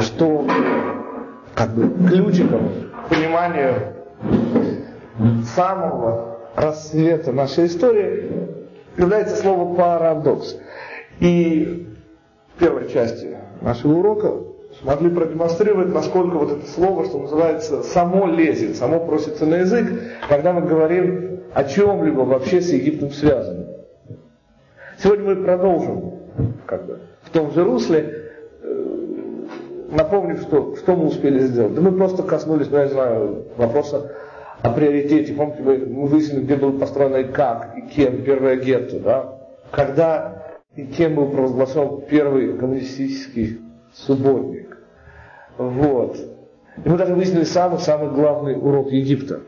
что как бы ключиком к пониманию самого рассвета нашей истории является слово парадокс. И в первой части нашего урока смогли продемонстрировать, насколько вот это слово, что называется, само лезет, само просится на язык, когда мы говорим о чем-либо вообще с Египтом связанном. Сегодня мы продолжим как бы, в том же русле, напомнив, что, что мы успели сделать. Да мы просто коснулись, ну я знаю, вопроса о приоритете. Помните, мы, мы выяснили, где было построено и как, и кем первое гетто, да? Когда и кем был провозглашен первый коммунистический субботник. Вот. И мы даже выяснили самый-самый главный урок Египта.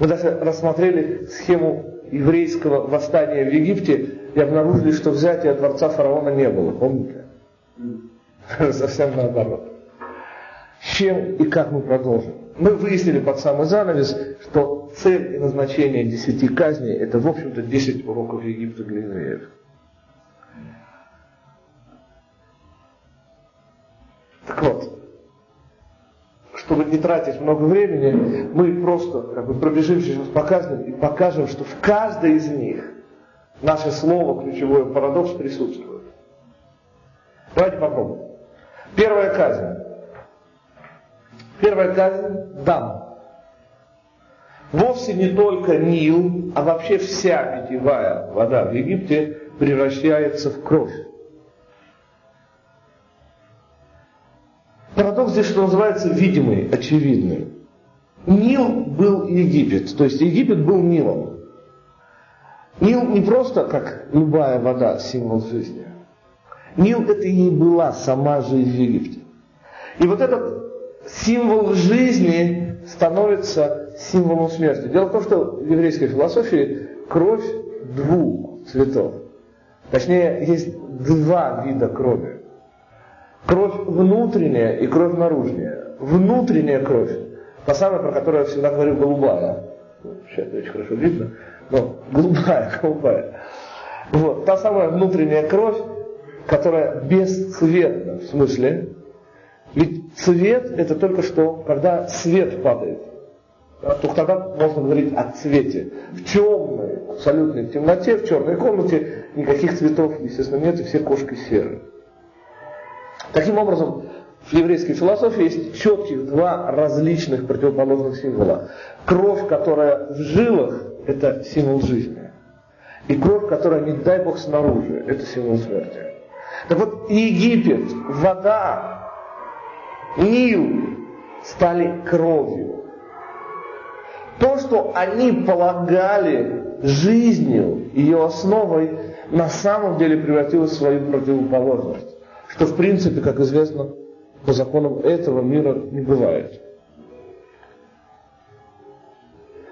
Мы даже рассмотрели схему еврейского восстания в Египте и обнаружили, что взятия дворца фараона не было. Помните? Совсем наоборот. Чем и как мы продолжим? Мы выяснили под самый занавес, что цель и назначение десяти казней – это, в общем-то, десять уроков Египта для евреев. Так вот, чтобы не тратить много времени, мы просто как бы пробежим через показания и покажем, что в каждой из них наше слово, ключевое парадокс присутствует. Давайте попробуем. Первая казнь. Первая казнь – дам. Вовсе не только Нил, а вообще вся питьевая вода в Египте превращается в кровь. Парадокс здесь, что называется, видимый, очевидный. Нил был Египет, то есть Египет был Нилом. Нил не просто как любая вода, символ жизни. Нил это и была сама жизнь в Египте. И вот этот символ жизни становится символом смерти. Дело в том, что в еврейской философии кровь двух цветов. Точнее, есть два вида крови. Кровь внутренняя и кровь наружная. Внутренняя кровь, та самая, про которую я всегда говорю, голубая. Сейчас очень хорошо видно, но голубая, голубая. Вот, та самая внутренняя кровь, которая бесцветна в смысле. Ведь цвет это только что, когда свет падает. Только тогда можно говорить о цвете. В темной, абсолютной темноте, в черной комнате никаких цветов, естественно, нет, и все кошки серые. Таким образом, в еврейской философии есть четких два различных противоположных символа. Кровь, которая в жилах, это символ жизни. И кровь, которая, не дай Бог, снаружи, это символ смерти. Так вот, Египет, вода, Нил стали кровью. То, что они полагали жизнью, ее основой, на самом деле превратилось в свою противоположность что в принципе, как известно, по законам этого мира не бывает.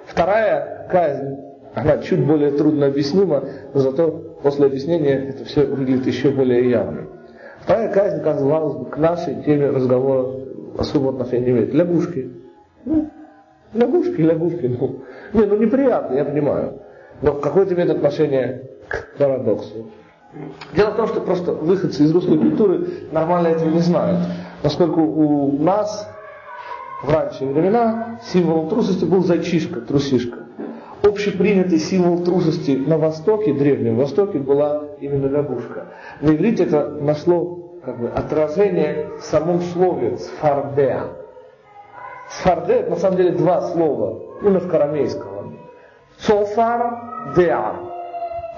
Вторая казнь, она чуть более трудно объяснима, но зато после объяснения это все выглядит еще более явно. Вторая казнь, казалось бы, к нашей теме разговора особого отношения не имеет. Лягушки. Ну, лягушки, лягушки. Ну, не, ну неприятно, я понимаю. Но какое-то имеет отношение к парадоксу. Дело в том, что просто выходцы из русской культуры нормально этого не знают. Поскольку у нас в ранние времена символом трусости был зайчишка, трусишка. Общепринятый символ трусости на Востоке, Древнем Востоке, была именно лягушка. На иврите это нашло как бы, отражение в самом слове сфардеа. Сфарде это на самом деле два слова, немножко арамейского. Софар деа.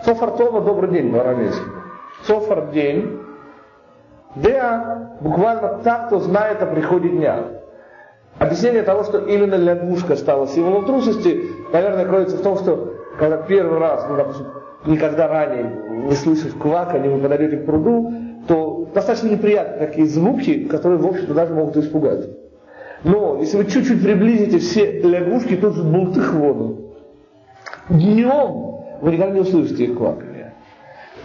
Софар Това добрый день по-арамейски. Софар день. Деа буквально так, кто знает о приходе дня. Объяснение того, что именно лягушка стала символом трусости, наверное, кроется в том, что когда первый раз, ну, допустим, никогда ранее не слышишь кваканье, вы подойдете к пруду, то достаточно неприятные такие звуки, которые, в общем-то, даже могут испугать. Но если вы чуть-чуть приблизите, все лягушки тут же бултых воду. Днем вы никогда не услышите их квакания.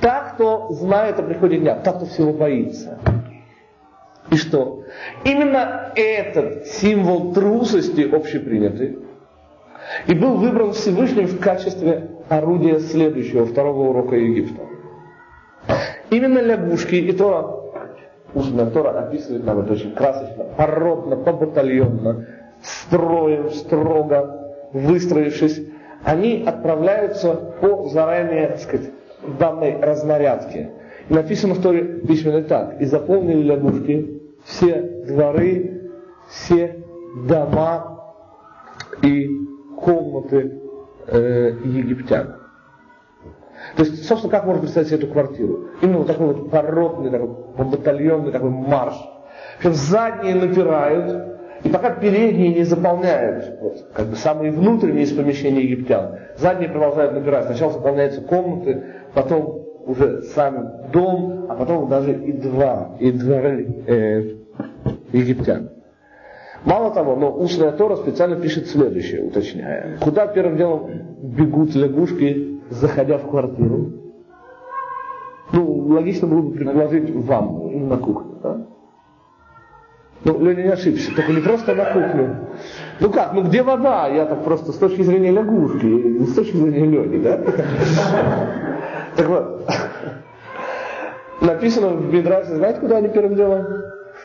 Так, кто знает о приходе дня, так, кто всего боится. И что? Именно этот символ трусости общепринятый и был выбран Всевышним в качестве орудия следующего, второго урока Египта. Именно лягушки, и то устная Тора описывает нам это очень красочно, породно, побатальонно, строем, строго, выстроившись, они отправляются по заранее, так сказать, данной разнарядке. И написано в Торе письменно так. И заполнили лягушки все дворы, все дома и комнаты э, египтян. То есть, собственно, как можно представить себе эту квартиру? Именно вот такой вот породный, такой батальонный такой марш. Причем задние напирают, и пока передние не заполняют, вот, как бы самые внутренние из помещения египтян, задние продолжают набирать. Сначала заполняются комнаты, потом уже сам дом, а потом даже и два, и дворы э, египтян. Мало того, но устная Тора специально пишет следующее, уточняя. Куда первым делом бегут лягушки, заходя в квартиру? Ну, логично было бы предположить в ванну или на кухню, да? Ну, Леня не ошибся, только не просто на кухню. Ну как, ну где вода? Я так просто с точки зрения лягушки, не с точки зрения Лени, да? Так вот, написано в Бедраше, знаете, куда они первым делом?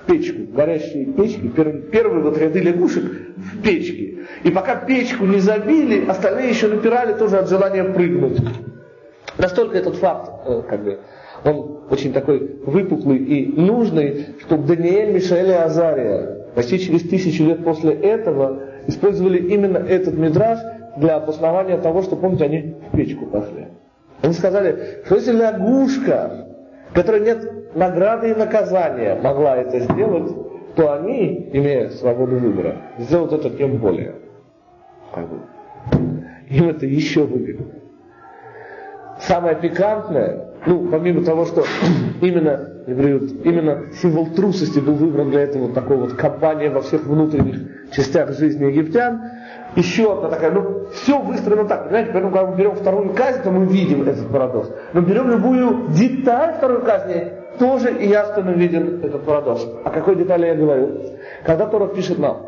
В печку, горящие печки, первые, первые вот ряды лягушек в печке. И пока печку не забили, остальные еще напирали тоже от желания прыгнуть. Настолько этот факт, э, как бы, он очень такой выпуклый и нужный, что Даниэль, Мишаэль и Азария почти через тысячу лет после этого использовали именно этот мидраж для обоснования того, что, помните, они в печку пошли. Они сказали, что если лягушка, которой нет награды и наказания, могла это сделать, то они, имея свободу выбора, сделают это тем более. Им это еще выгодно. Самое пикантное, ну, помимо того, что именно, именно символ трусости был выбран для этого такой вот компания во всех внутренних частях жизни египтян, еще одна такая, ну, все выстроено так, понимаете, поэтому, когда мы берем вторую казнь, то мы видим этот парадокс. Но берем любую деталь второй казни, тоже и ясно виден этот парадокс. О какой детали я говорю? Когда Тора пишет нам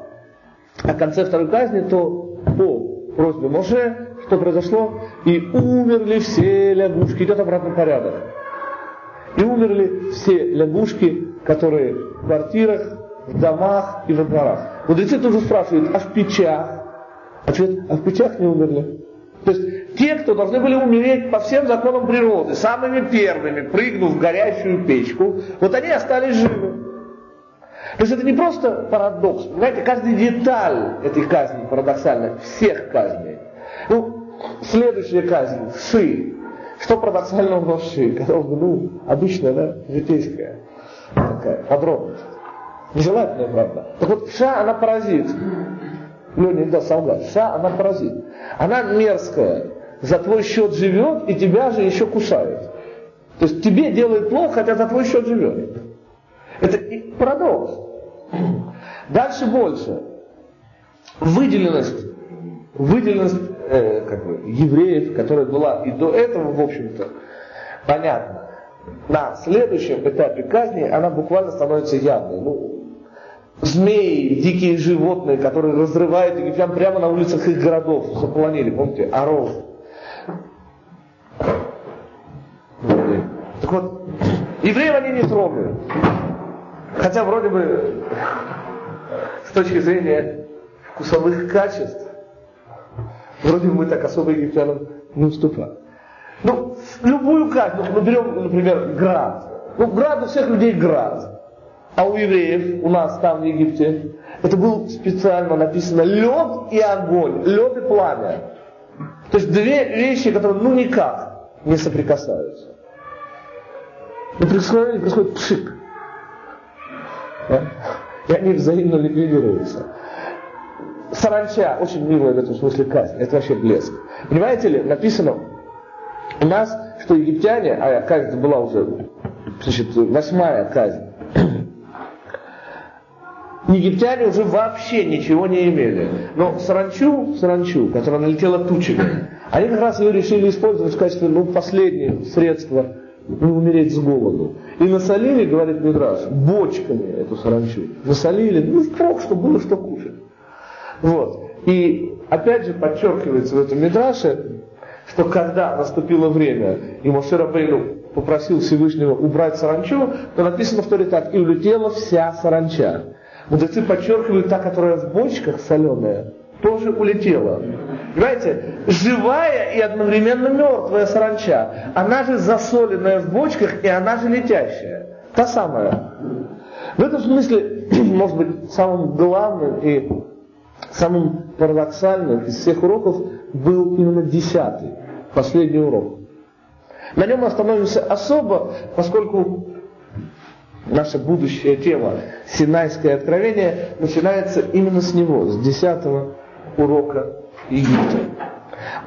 о конце второй казни, то по просьбе Моше, что произошло? И умерли все лягушки. Идет обратный порядок. И умерли все лягушки, которые в квартирах, в домах и во дворах. Мудрецы тоже спрашивают, а в печах? Ответ, а в путях не умерли. То есть те, кто должны были умереть по всем законам природы, самыми первыми, прыгнув в горящую печку, вот они остались живы. То есть это не просто парадокс. Понимаете, каждая деталь этой казни парадоксальна, всех казней. Ну, следующая казнь, Ши. Что парадоксального в Ши? Казалось бы, ну, обычная, да, житейская такая подробность. Нежелательная, правда. Так вот, Ша, она паразит. Даст солгать. Ша, она паразит. Она мерзкая. За твой счет живет и тебя же еще кусает. То есть тебе делает плохо, хотя за твой счет живет. Это парадокс. Дальше больше. Выделенность, выделенность э, как бы, евреев, которая была и до этого, в общем-то, понятно. На следующем этапе казни она буквально становится явной. Ну, змеи, дикие животные, которые разрывают египтян прямо на улицах их городов, заполонили, помните, оров. Так вот, евреев они не трогают. Хотя вроде бы с точки зрения вкусовых качеств, вроде бы мы так особо египтянам не уступаем. Ну, любую казнь, ну, берем, например, град. Ну, град у всех людей град. А у евреев, у нас там в Египте, это был специально написано лед и огонь, лед и пламя. То есть две вещи, которые ну никак не соприкасаются. И происходит, происходит пшик. И они взаимно ликвидируются. Саранча, очень милая в этом смысле казнь, это вообще блеск. Понимаете ли, написано у нас, что египтяне, а казнь была уже, значит, восьмая казнь, египтяне уже вообще ничего не имели. Но саранчу, саранчу, которая налетела тучами, они как раз ее решили использовать в качестве ну, последнего средства не умереть с голоду. И насолили, говорит Мидраш, бочками эту саранчу. Насолили, ну, впрок, что было что кушать. Вот. И опять же подчеркивается в этом Мидраше, что когда наступило время, и Моше Рабейну попросил Всевышнего убрать саранчу, то написано в Торе так, и улетела вся саранча. Мудрецы подчеркивают, та, которая в бочках соленая, тоже улетела. Понимаете, живая и одновременно мертвая саранча. Она же засоленная в бочках, и она же летящая. Та самая. В этом смысле, может быть, самым главным и самым парадоксальным из всех уроков был именно десятый, последний урок. На нем мы остановимся особо, поскольку наше будущее тело, Синайское откровение, начинается именно с него, с десятого урока Египта.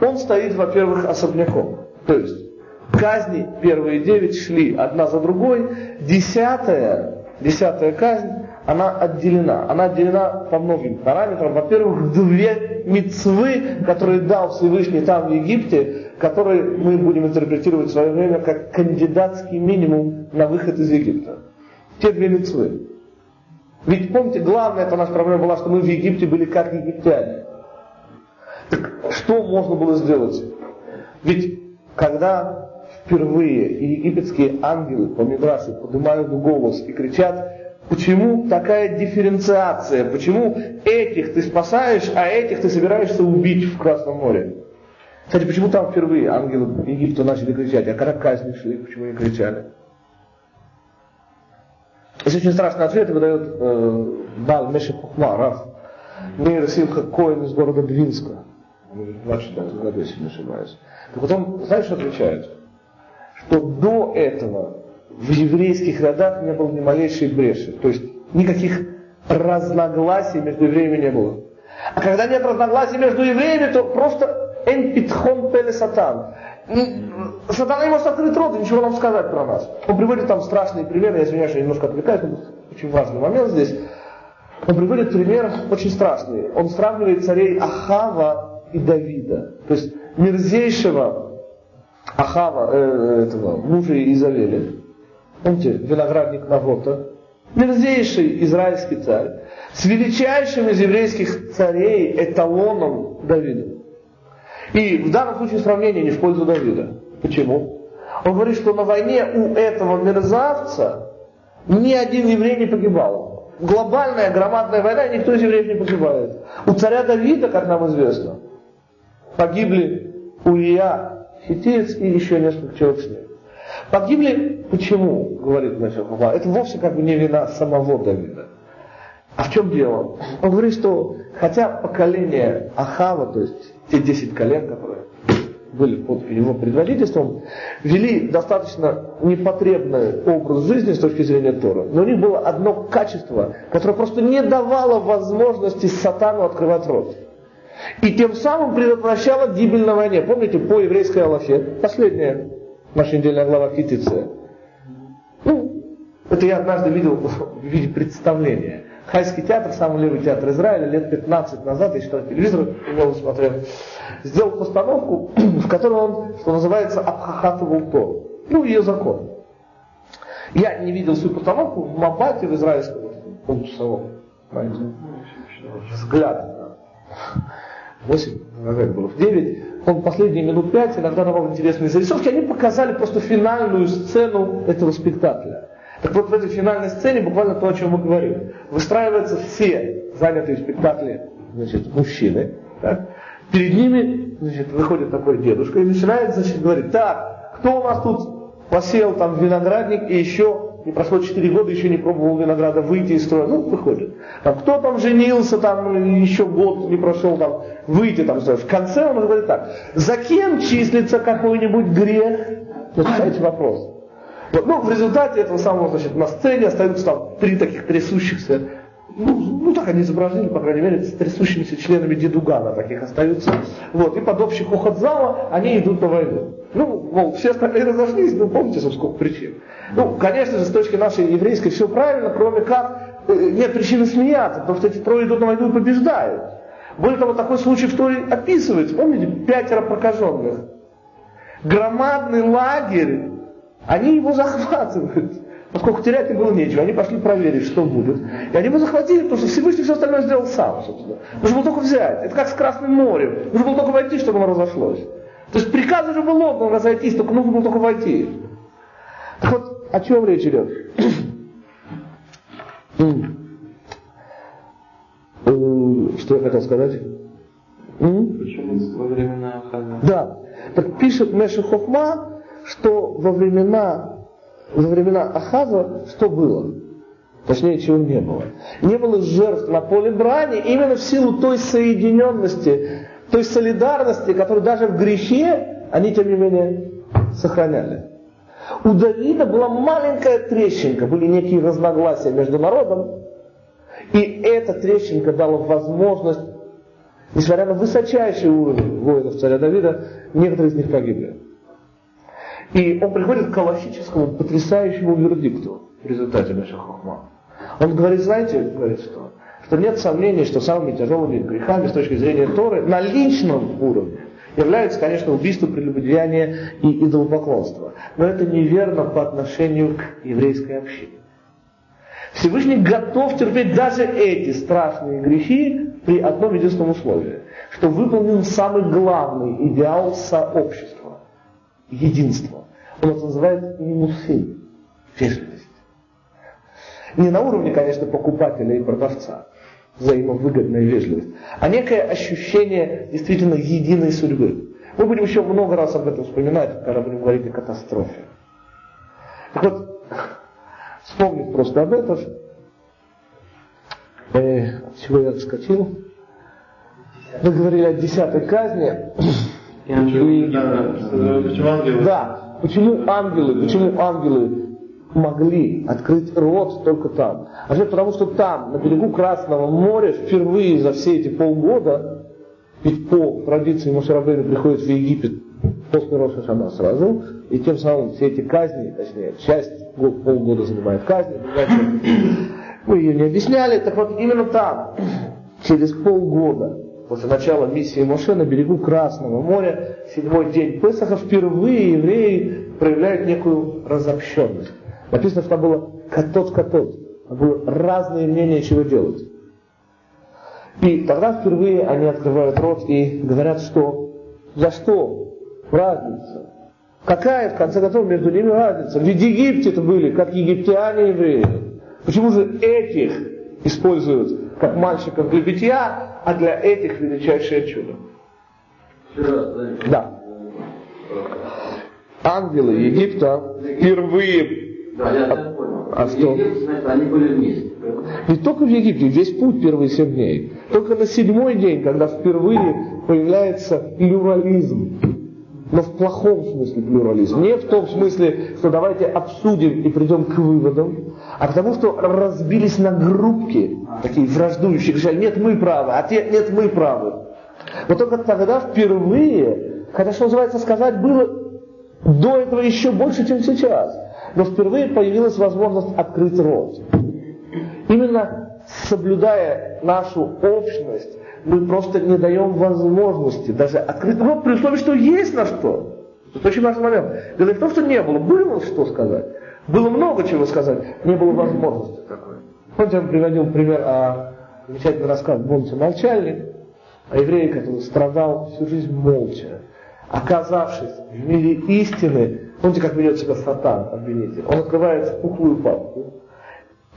Он стоит, во-первых, особняком. То есть казни первые девять шли одна за другой, десятая, десятая казнь, она отделена. Она отделена по многим параметрам. Во-первых, две мецвы, которые дал Всевышний там в Египте, которые мы будем интерпретировать в свое время как кандидатский минимум на выход из Египта. Те две мецвы. Ведь помните, главная эта наша проблема была, что мы в Египте были как египтяне. Так что можно было сделать? Ведь когда впервые египетские ангелы по Мидрашу поднимают голос и кричат, почему такая дифференциация, почему этих ты спасаешь, а этих ты собираешься убить в Красном море? Кстати, почему там впервые ангелы Египта начали кричать, а когда казни шли, почему не кричали? Есть очень страшный ответ, выдает э, Бал Меши Хухма, Раф Мейр Симха Коин из города Двинска. 24 году, если не ошибаюсь. Так потом, знаешь, что отвечает? Что до этого в еврейских родах не было ни малейшей бреши. То есть никаких разногласий между евреями не было. А когда нет разногласий между евреями, то просто эн питхон пеле сатан. Сатана не может открыть рот и ничего нам сказать про нас. Он приводит там страшные примеры, я извиняюсь, я немножко отвлекаюсь, но очень важный момент здесь. Он приводит пример очень страшный. Он сравнивает царей Ахава и Давида. То есть мерзейшего Ахава, э, этого, мужа Изавеля, помните, виноградник Навота, мерзейший израильский царь, с величайшим из еврейских царей эталоном Давида. И в данном случае сравнение не в пользу Давида. Почему? Он говорит, что на войне у этого мерзавца ни один еврей не погибал. Глобальная громадная война, никто из евреев не погибает. У царя Давида, как нам известно, Погибли Урия, Хитеец и еще несколько человек с ним. Погибли почему, говорит Мессия Это вовсе как бы не вина самого Давида. А в чем дело? Он говорит, что хотя поколение Ахава, то есть те 10 колен, которые были под его предводительством, вели достаточно непотребный образ жизни с точки зрения Тора. Но у них было одно качество, которое просто не давало возможности сатану открывать рот. И тем самым предотвращала гибель на войне. Помните, по еврейской Аллахе, последняя наша недельная глава Хитиция. Ну, это я однажды видел в виде представления. Хайский театр, самый левый театр Израиля, лет 15 назад, я считал, телевизор его смотрел, сделал постановку, в которой он, что называется, обхахатывал то. Ну, ее закон. Я не видел всю постановку в Мабате, в израильском, в взгляд 8, наверное, было в 9, он последние минут 5 иногда давал интересные зарисовки, они показали просто финальную сцену этого спектакля. Так вот в этой финальной сцене буквально то, о чем мы говорим. Выстраиваются все занятые в спектакле значит, мужчины. Так? Перед ними значит, выходит такой дедушка и начинает значит, говорить, так, кто у нас тут посел там виноградник и еще не прошло 4 года, еще не пробовал винограда выйти из строя. Ну, выходит. Там, кто там женился, там еще год не прошел, там, выйти там. В конце он говорит так, за кем числится какой-нибудь грех? Вот, кстати, вопрос. Вот, ну, в результате этого самого, значит, на сцене остаются там три таких трясущихся ну, ну так они изображены, по крайней мере, с трясущимися членами дедугана таких остаются. Вот, и под общий хохот зала они идут на войну. Ну, мол, все остальные разошлись, ну, помните, сколько причин. Ну, конечно же, с точки нашей еврейской все правильно, кроме как э, нет причины смеяться, потому что эти трое идут на войну и побеждают. Более того, такой случай в Торе описывается. Помните, пятеро прокаженных. Громадный лагерь, они его захватывают. Поскольку терять им было нечего, они пошли проверить, что будет. И они его захватили, потому что Всевышний все остальное сделал сам, собственно. Нужно было только взять. Это как с Красным морем. Нужно было только войти, чтобы оно разошлось. То есть приказ уже был отдан разойтись, только нужно было только войти. Так вот, о чем речь идет? Э, что я хотел сказать? Почему во времена Ахаза? Да. Так пишет Меша Хохма, что во времена, во времена Ахаза что было? Точнее, чего не было. Не было жертв на поле брани именно в силу той соединенности, той солидарности, которую даже в грехе они, тем не менее, сохраняли. У Давида была маленькая трещинка, были некие разногласия между народом, и эта трещинка дала возможность, несмотря на высочайший уровень воинов царя Давида, некоторые из них погибли. И он приходит к классическому, потрясающему вердикту в результате наших хохма. Он говорит, знаете, говорит, что, что нет сомнений, что самыми тяжелыми грехами с точки зрения Торы на личном уровне является, конечно, убийство, прелюбодеяние и идолопоклонство. Но это неверно по отношению к еврейской общине. Всевышний готов терпеть даже эти страшные грехи при одном единственном условии, что выполнен самый главный идеал сообщества, единства. Он это называет минусин, вежливость. Не на уровне, конечно, покупателя и продавца, взаимовыгодная вежливость, а некое ощущение действительно единой судьбы. Мы будем еще много раз об этом вспоминать, когда будем говорить о катастрофе. Так вот, вспомнив просто об этом, э, от чего я отскочил, мы говорили о десятой казни. И, да, почему ангелы, почему ангелы? Могли открыть рот только там. А все потому, что там, на берегу Красного моря, впервые за все эти полгода, ведь по традиции Мушарабейна приходит в Египет после Роша Шана сразу, и тем самым все эти казни, точнее, часть год, полгода занимает казни, мы ее не объясняли, так вот именно там, через полгода, после начала миссии Моше на берегу Красного моря, седьмой день Песаха, впервые евреи проявляют некую разобщенность. Написано, что там было катот-катот. Там было разные мнения, чего делать. И тогда впервые они открывают рот и говорят, что за что разница? Какая, в конце концов, между ними разница? Ведь Египте это были, как египтяне евреи. Почему же этих используют как мальчиков для битья, а для этих величайшее чудо? Да. Ангелы Египта впервые да, я а, понял. А что? Они были вместе. Не только в Египте, весь путь первые семь дней. Только на седьмой день, когда впервые появляется плюрализм. Но в плохом смысле плюрализм. Не в том смысле, что давайте обсудим и придем к выводам, а потому что разбились на группки, такие враждующие, кричали, нет, мы правы, а те, нет, мы правы. Но только тогда впервые, хотя, что называется, сказать было до этого еще больше, чем сейчас но впервые появилась возможность открыть рот. Именно соблюдая нашу общность, мы просто не даем возможности даже открыть рот при условии, что есть на что. Это очень важный момент. В том, что не было. Было что сказать. Было много чего сказать. Не было возможности такой. Помните, вам приводил пример о замечательный рассказ Бонца Молчальник, о еврее, который страдал всю жизнь молча. Оказавшись в мире истины, Помните, как ведет себя сатан, обвинитель? Он открывает пухлую папку,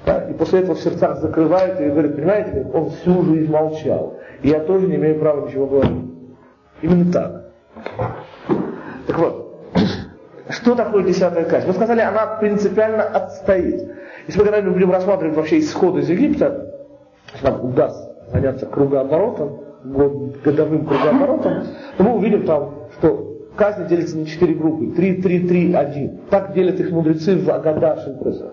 да, и после этого в сердцах закрывает и говорит, понимаете, он всю жизнь молчал. И я тоже не имею права ничего говорить. Именно так. Так вот, что такое десятая казнь? Мы сказали, она принципиально отстоит. Если мы когда-нибудь будем рассматривать вообще исход из Египта, нам удастся заняться кругооборотом, годовым кругооборотом, то мы увидим там, что казнь делится на четыре группы. Три, три, три, один. Так делят их мудрецы в Агада Шимпресах.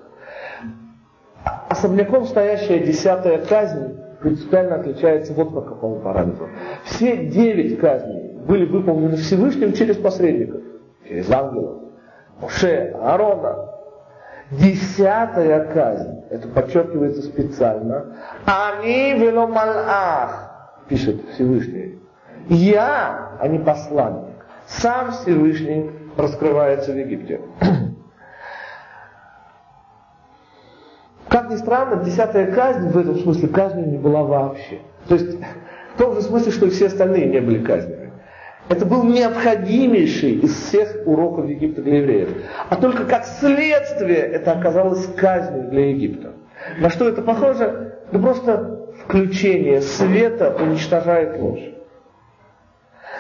Особняком стоящая десятая казнь принципиально отличается вот по какому параметру. Все девять казней были выполнены Всевышним через посредников, через ангелов. Моше, Аарона. Десятая казнь, это подчеркивается специально, они веломалах, пишет Всевышний. Я, а не посланник. Сам Всевышний раскрывается в Египте. Как ни странно, десятая казнь в этом смысле казнью не была вообще. То есть в том же смысле, что и все остальные не были казнями. Это был необходимейший из всех уроков Египта для евреев. А только как следствие это оказалось казнью для Египта. На что это похоже? Да просто включение света уничтожает ложь.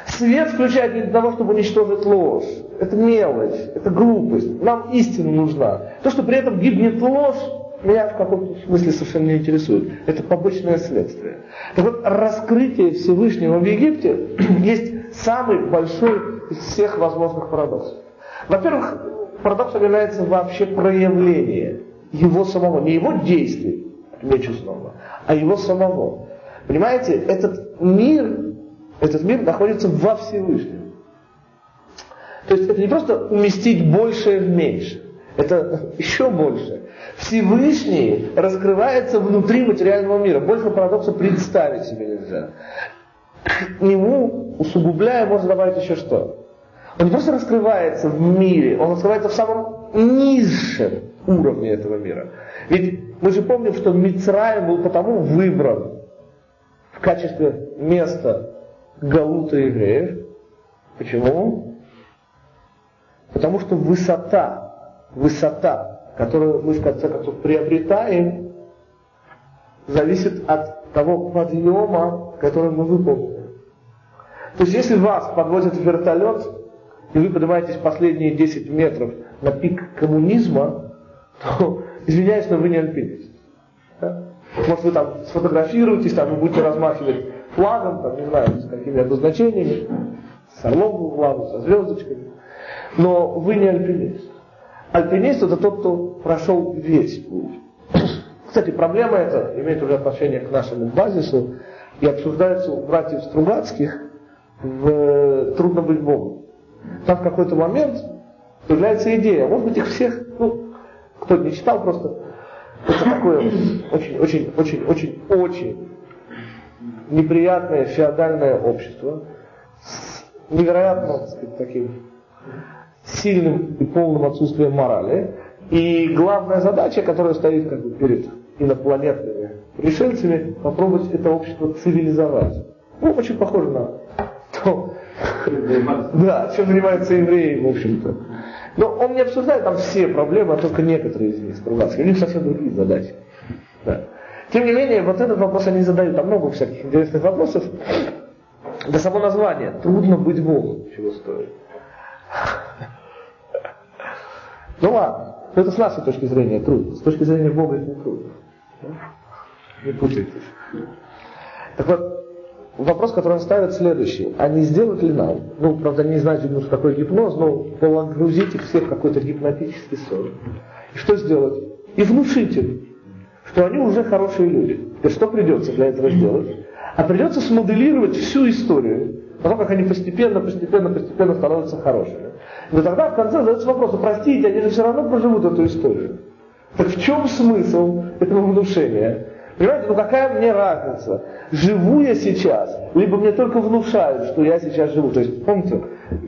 Свет включает не для того, чтобы уничтожить ложь. Это мелочь, это глупость. Нам истина нужна. То, что при этом гибнет ложь, меня в каком-то смысле совершенно не интересует. Это побочное следствие. Так вот, раскрытие Всевышнего в Египте есть самый большой из всех возможных парадоксов. Во-первых, парадоксом является вообще проявление его самого, не его действий, меч снова, а его самого. Понимаете, этот мир, этот мир находится во Всевышнем. То есть это не просто уместить большее в меньше, это еще больше. Всевышний раскрывается внутри материального мира. Больше парадокса представить себе нельзя. К нему, усугубляя, можно добавить еще что? Он не просто раскрывается в мире, он раскрывается в самом низшем уровне этого мира. Ведь мы же помним, что Мицраем был потому выбран в качестве места Галута евреев. Почему? Потому что высота, высота, которую мы в конце концов приобретаем, зависит от того подъема, который мы выполнили. То есть если вас подвозят в вертолет, и вы поднимаетесь последние 10 метров на пик коммунизма, то, извиняюсь, но вы не альпинист. Да? Может, вы там сфотографируетесь, там вы будете размахивать флагом, там, не знаю, с какими обозначениями, с орлом флагом, со звездочками. Но вы не альпинист. Альпинист это тот, кто прошел весь путь. Кстати, проблема эта имеет уже отношение к нашему базису и обсуждается у братьев Стругацких в «Трудно быть Богом». Там в какой-то момент появляется идея, может быть их всех, ну, кто не читал просто, это такое очень, очень, очень, очень, очень неприятное феодальное общество с невероятно, так сказать, таким сильным и полным отсутствием морали. И главная задача, которая стоит как бы перед инопланетными пришельцами, попробовать это общество цивилизовать. Ну, очень похоже на то, да, чем занимаются евреи, в общем-то. Но он не обсуждает там все проблемы, а только некоторые из них, Стругацкий. У них совсем другие задачи. Да. Тем не менее, вот этот вопрос они задают. Там много всяких интересных вопросов. Да само название. Трудно быть Богом, чего стоит. Ну ладно, это с нашей точки зрения трудно. С точки зрения Бога это не трудно. Не путайтесь. Так вот, вопрос, который он ставит, следующий. А не сделать ли нам, ну, правда, не знаете, что такое гипноз, но погрузить их всех в какой-то гипнотический сон. И что сделать? И внушить им, что они уже хорошие люди. И что придется для этого сделать? А придется смоделировать всю историю, потому как они постепенно, постепенно, постепенно становятся хорошими. Но тогда в конце задается вопрос, «Ну, простите, они же все равно проживут эту историю. Так в чем смысл этого внушения? Понимаете, ну какая мне разница, живу я сейчас, либо мне только внушают, что я сейчас живу. То есть, помните,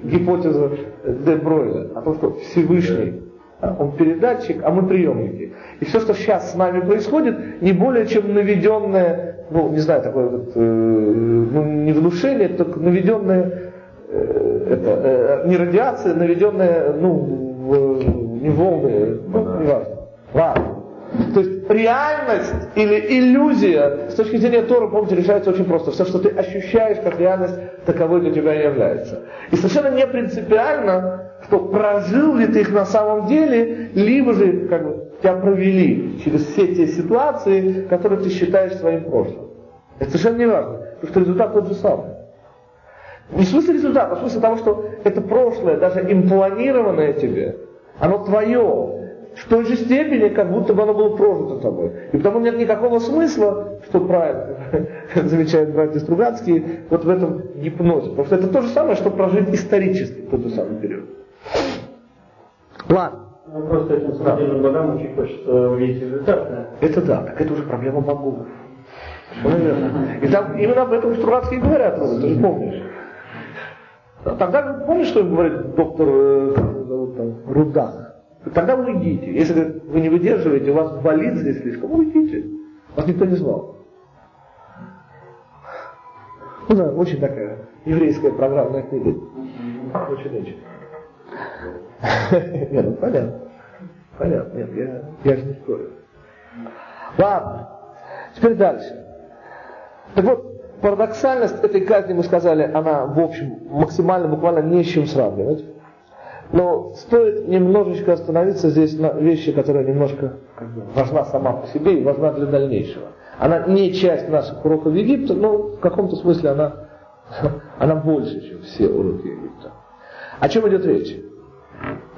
гипотеза Де Бройля о том, что Всевышний, он передатчик, а мы приемники. И все, что сейчас с нами происходит, не более чем наведенное, ну, не знаю, такое вот, э, ну, не внушение, только наведенное, э, это, э, не радиация, наведенная, ну, в, не волны, ну, не важно. Ладно. То есть реальность или иллюзия с точки зрения Тора, помните, решается очень просто. Все, что ты ощущаешь как реальность, таковой для тебя является. И совершенно не принципиально, что прожил ли ты их на самом деле, либо же как бы, тебя провели через все те ситуации, которые ты считаешь своим прошлым. Это совершенно не важно, потому что результат тот же самый. Не в смысле результата, а в смысле того, что это прошлое, даже импланированное тебе, оно твое, в той же степени, как будто бы оно было прожито тобой. И потому нет никакого смысла, что правильно замечают братья Стругацкие, вот в этом гипнозе. Потому что это то же самое, что прожить исторически в тот же самый период. Ладно. Ну, просто этим самодельным богам очень хочется увидеть результат. Да? Это да, так это уже проблема богов. Наверное. И там именно об этом Стругацкие говорят, Рома, ты же помнишь. Тогда помнишь, что говорит доктор, э, как его зовут там, Рудах? Тогда уйдите. Если вы не выдерживаете, у вас болит здесь слишком, уйдите. Вас никто не знал. Ну да, очень такая еврейская программная книга. Очень-очень. Нет, ну понятно. Понятно, нет, я, я же не спорю. Ладно, теперь дальше. Так вот, парадоксальность этой казни, мы сказали, она, в общем, максимально, буквально не с чем сравнивать. Но стоит немножечко остановиться здесь на вещи, которая немножко важна сама по себе и важна для дальнейшего. Она не часть наших уроков Египта, но в каком-то смысле она, она больше, чем все уроки Египта. О чем идет речь?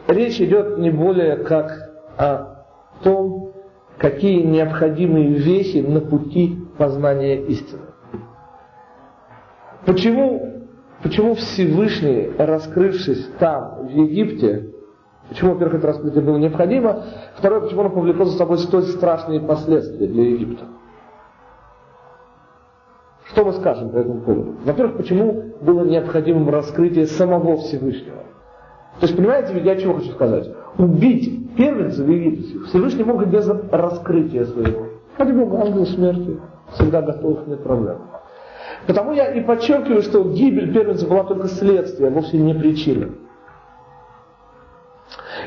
Речь идет не более как о том, какие необходимые вещи на пути познания истины. Почему, почему Всевышний, раскрывшись там, в Египте, почему, во-первых, это раскрытие было необходимо, второе, почему оно повлекло за собой столь страшные последствия для Египта. Что мы скажем по этому поводу? Во-первых, почему было необходимым раскрытие самого Всевышнего? То есть, понимаете, я чего хочу сказать? Убить первенца в Египте Всевышний мог без раскрытия своего. Ради Бога, ангел смерти всегда готов, нет проблем. Потому я и подчеркиваю, что гибель первенца была только следствием, вовсе не причина.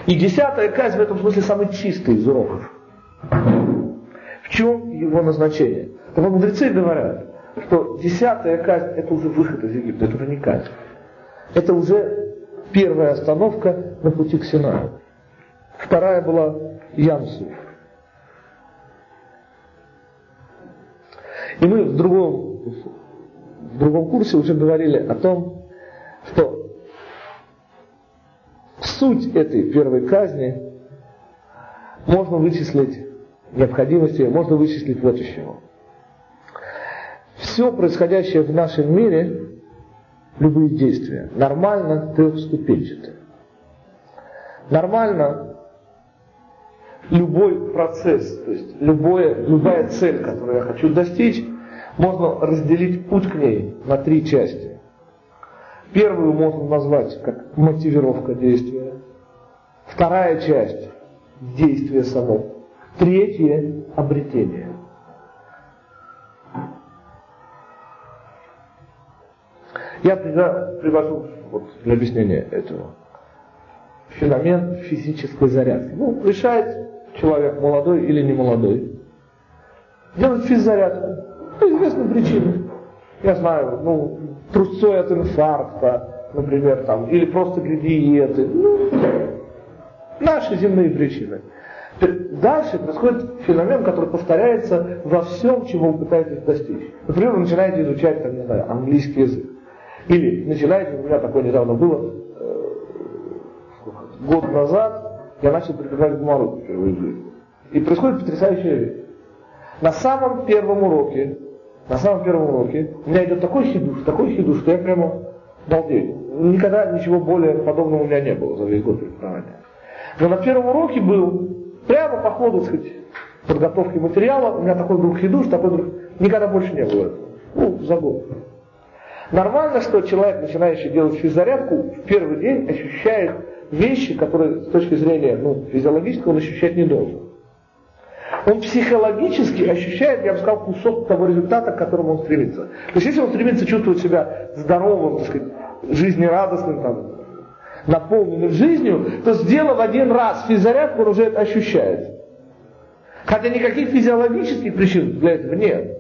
И десятая казнь в этом смысле самый чистый из уроков. В чем его назначение? Так мудрецы говорят, что десятая казнь это уже выход из Египта, это уже не казнь. Это уже первая остановка на пути к Синаю. Вторая была Ямсу. И мы в другом, в другом курсе уже говорили о том, что суть этой первой казни можно вычислить необходимости, можно вычислить вот из. Все происходящее в нашем мире, любые действия, нормально трехступенчатые. Нормально любой процесс, то есть любое, любая цель, которую я хочу достичь, можно разделить путь к ней на три части. Первую можно назвать как мотивировка действия. Вторая часть – действие само. Третье – обретение. Я привожу вот, для объяснения этого феномен физической зарядки. Ну, решает человек молодой или не молодой. Делать физзарядку. По известным причинам. Я знаю, ну, трусцой от инфаркта, например, там, или просто для. Ну, наши земные причины. Дальше происходит феномен, который повторяется во всем, чего вы пытаетесь достичь. Например, вы начинаете изучать, там, не знаю, английский язык. Или начинаете, у меня такое недавно было, э, год назад я начал преподавать гумору впервые. И происходит потрясающая вещь. На самом первом уроке, на самом первом уроке у меня идет такой хидуш, такой хидуш, что я прямо балдею. Никогда ничего более подобного у меня не было за весь год преподавания. Но на первом уроке был прямо по ходу, так сказать, подготовки материала, у меня такой вдруг хидуш, такой вдруг, никогда больше не было этого. Ну, за год. Нормально, что человек, начинающий делать физзарядку, в первый день ощущает вещи, которые с точки зрения ну, физиологического он ощущать не должен. Он психологически ощущает, я бы сказал, кусок того результата, к которому он стремится. То есть если он стремится чувствовать себя здоровым, так сказать, жизнерадостным, там, наполненным жизнью, то сделав один раз физзарядку, он уже это ощущает. Хотя никаких физиологических причин для этого нет.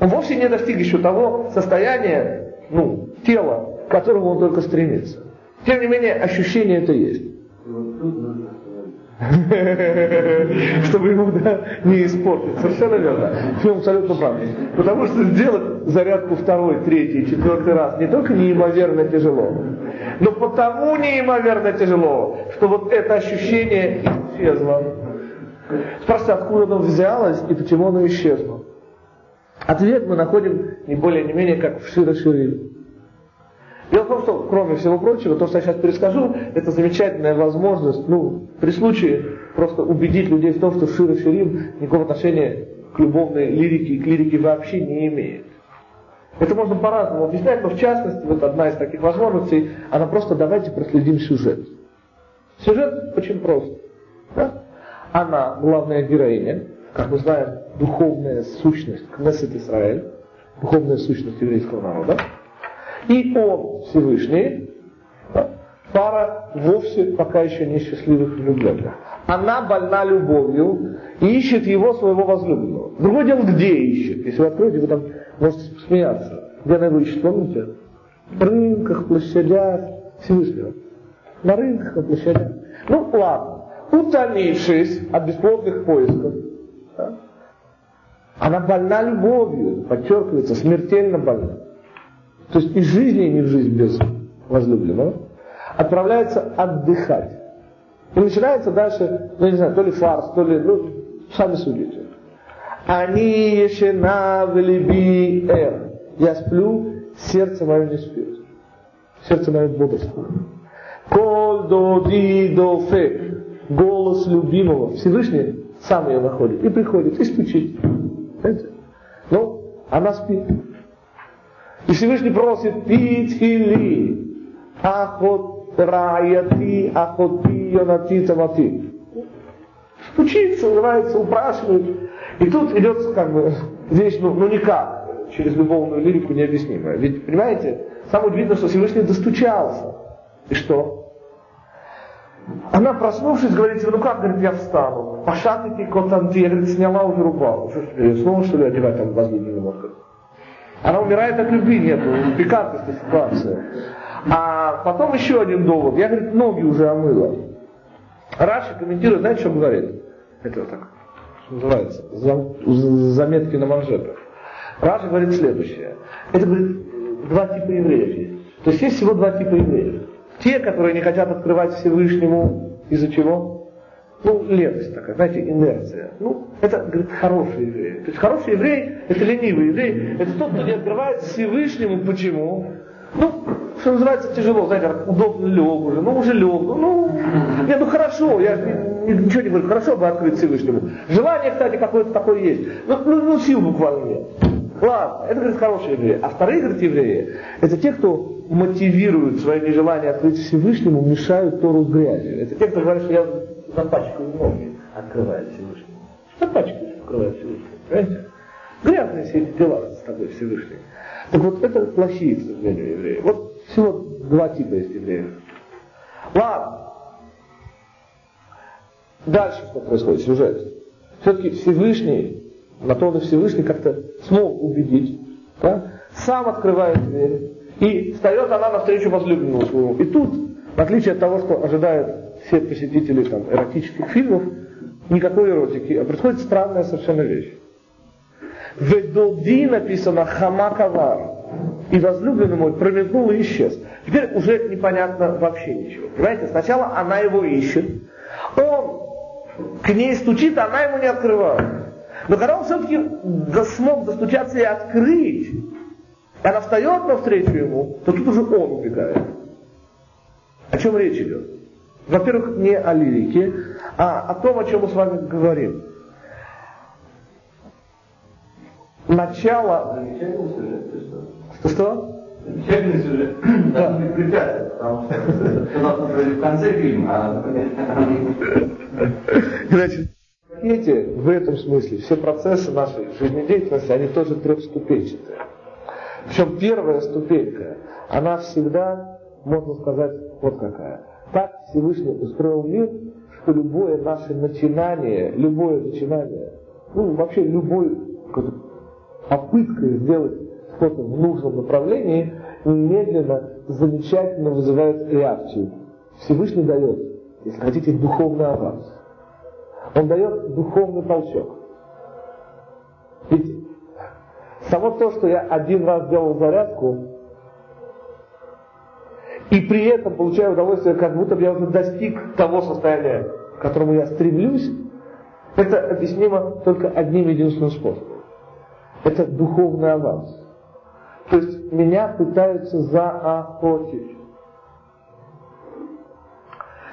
Он вовсе не достиг еще того состояния, ну, тела, к которому он только стремится. Тем не менее, ощущение это есть. Чтобы ему да, не испортить. Совершенно верно. Фильм абсолютно прав. Потому что сделать зарядку второй, третий, четвертый раз не только неимоверно тяжело, но потому неимоверно тяжело, что вот это ощущение исчезло. Спрашивайте, откуда оно взялось и почему оно исчезло. Ответ мы находим не более не менее как в Широшире. Дело в том, что, кроме всего прочего, то, что я сейчас перескажу, это замечательная возможность, ну, при случае просто убедить людей в том, что Шира Ширим никакого отношения к любовной лирике и к лирике вообще не имеет. Это можно по-разному объяснять, но в частности, вот одна из таких возможностей, она просто давайте проследим сюжет. Сюжет очень прост. Да? Она главная героиня, как мы знаем, духовная сущность Кнессет Израиль, духовная сущность еврейского народа. И он, Всевышний, пара вовсе пока еще не счастливых влюбленных. Она больна любовью и ищет его, своего возлюбленного. Другое дело, где ищет. Если вы откроете, вы там можете смеяться. Где она его ищет, помните? В рынках, площадях Всевышнего. На рынках, на площадях. Ну, ладно. Утомившись от бесплодных поисков, да, она больна любовью, подчеркивается, смертельно больна. То есть из жизни не в жизнь без возлюбленного отправляется отдыхать. И начинается дальше, ну не знаю, то ли фарс, то ли, ну, сами судите. Они ешена в либи эр. Я сплю, сердце мое не спит. Сердце мое бодрствует. Коль до ди до фе. Голос любимого. Всевышний сам ее находит. И приходит, и стучит. Знаете? Ну, она спит. И Всевышний просит пить или ахот раяти, ахоти, йонати, тамати. Стучится, называется, упрашивает. И тут идет как бы вещь, ну, ну никак, через любовную лирику необъяснимая. Ведь, понимаете, самое удивительное, что Всевышний достучался. И что? Она, проснувшись, говорит, ну как, говорит, я встану. Пошатайте котанти, я, говорит, сняла уже рубаху. Что ж теперь, снова что ли одевать там возлюбленный мозг? Она умирает от любви, нету пикантности ситуации. А потом еще один довод. Я, говорит, ноги уже омыла. Раши комментирует, знаете, что говорит? Это так, что называется, заметки на манжетах. Раши говорит следующее. Это, говорит, два типа евреев есть. То есть есть всего два типа евреев. Те, которые не хотят открывать Всевышнему, из-за чего? Ну, леность такая, знаете, инерция. Ну, это, говорит, хороший еврей. То есть хороший еврей, это ленивый еврей, это тот, кто не открывает Всевышнему. Почему? Ну, что называется, тяжело, знаете, удобно лег уже, ну уже лег, ну, нет, ну хорошо, я ничего не говорю, хорошо бы открыть Всевышнему. Желание, кстати, какое-то такое есть, ну, ну, ну сил буквально нет. Ладно, это, говорит, хорошие евреи. А вторые, говорит, евреи, это те, кто мотивируют свое нежелание открыть Всевышнему, мешают Тору грязью. Это те, кто говорит, что я запачкаю ноги, открывая Всевышнему. Запачкаю, открывая Всевышнему. Понимаете? Грязные все эти дела с тобой Всевышний. Так вот, это плохие, к сожалению, евреи. Вот всего два типа есть евреев. Ладно. Дальше что происходит? Сюжет. Все-таки Всевышний, на то Всевышний как-то смог убедить, да? сам открывает дверь, и встает она навстречу возлюбленному своему. И тут, в отличие от того, что ожидают все посетители там, эротических фильмов, никакой эротики, а происходит странная совершенно вещь. В Доди написано Хамакавар. И возлюбленный мой промелькнул и исчез. Теперь уже непонятно вообще ничего. Понимаете, сначала она его ищет, он к ней стучит, а она ему не открывает. Но когда он все-таки смог достучаться и открыть, она встает навстречу ему, то тут уже он убегает. О чем речь идет? Во-первых, не о лирике, а о том, о чем мы с вами говорим. начало... Что? Что? Замечательный сюжет. Да. не препятствие, потому что в конце фильма, Значит, эти, в этом смысле, все процессы нашей жизнедеятельности, они тоже трехступенчатые. Причем первая ступенька, она всегда, можно сказать, вот какая. Так Всевышний устроил мир, что любое наше начинание, любое начинание, ну вообще любой попытка сделать что-то в нужном направлении немедленно, замечательно вызывает реакцию. Всевышний дает, если хотите, духовный аванс. Он дает духовный толчок. Видите, само то, что я один раз делал зарядку, и при этом получаю удовольствие, как будто бы я уже достиг того состояния, к которому я стремлюсь, это объяснимо только одним единственным способом это духовный аванс. То есть меня пытаются заохотить.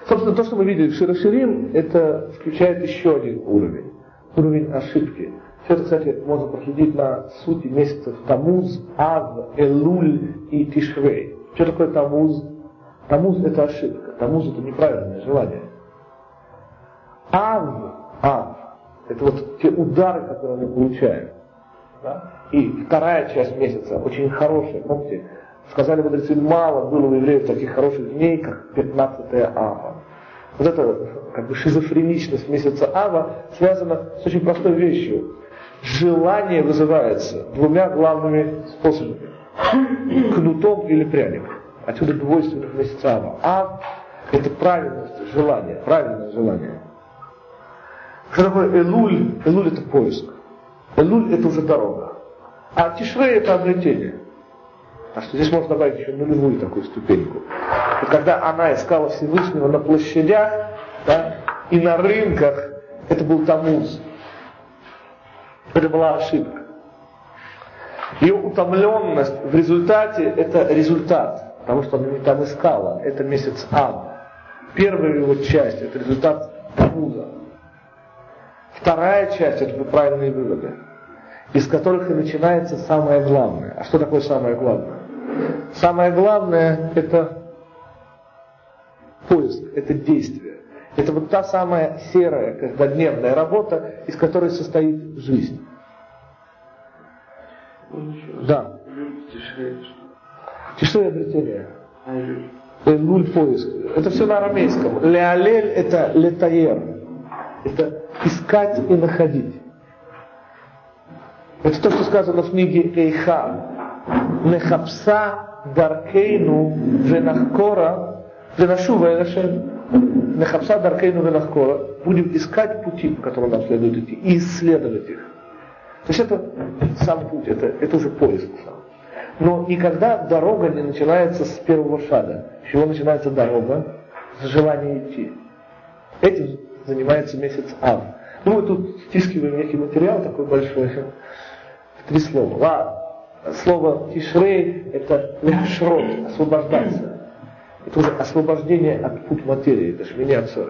Собственно, то, что мы видели в Широширим, это включает еще один уровень. Уровень ошибки. Все это, кстати, можно проследить на сути месяцев Тамуз, Ав, Элуль и Тишвей. Что такое Тамуз? Тамуз это ошибка. Тамуз это неправильное желание. Ав, Ав, это вот те удары, которые мы получаем. Да? И вторая часть месяца очень хорошая. Помните, сказали мудрецы, мало было у евреев таких хороших дней, как 15 ава. Вот эта как бы шизофреничность месяца ава связана с очень простой вещью. Желание вызывается двумя главными способами. Кнутом или пряником. Отсюда двойственность месяца ава. Ав – это правильность желания, правильное желание. Что такое Элуль? Элуль это поиск. Элуль это уже дорога. А Тишрей это обретение. А что здесь можно добавить еще нулевую такую ступеньку. И когда она искала Всевышнего на площадях да, и на рынках, это был Тамуз. Это была ошибка. Ее утомленность в результате это результат того, что она не там искала. Это месяц Ав. Первая его часть это результат Тамуза. Вторая часть это правильные выводы, из которых и начинается самое главное. А что такое самое главное? Самое главное это поиск, это действие. Это вот та самая серая, каждодневная работа, из которой состоит жизнь. Да. Тишина обретение. Элуль поиск. Это все на арамейском. Леалель это летаер. Это искать и находить. Это то, что сказано в книге Эйха. Нехапса даркейну венахкора венашува элашем. Нехапса даркейну венахкора. Будем искать пути, по которым нам следует идти, и исследовать их. То есть это сам путь, это, это уже поиск сам. Но никогда дорога не начинается с первого шага. С чего начинается дорога? С желания идти. Этим занимается месяц Ав. Ну, мы тут стискиваем некий материал такой большой. Три слова. Ладно. Слово тишрей – это ляшрот, освобождаться. Это уже освобождение от путь материи, это шминяция.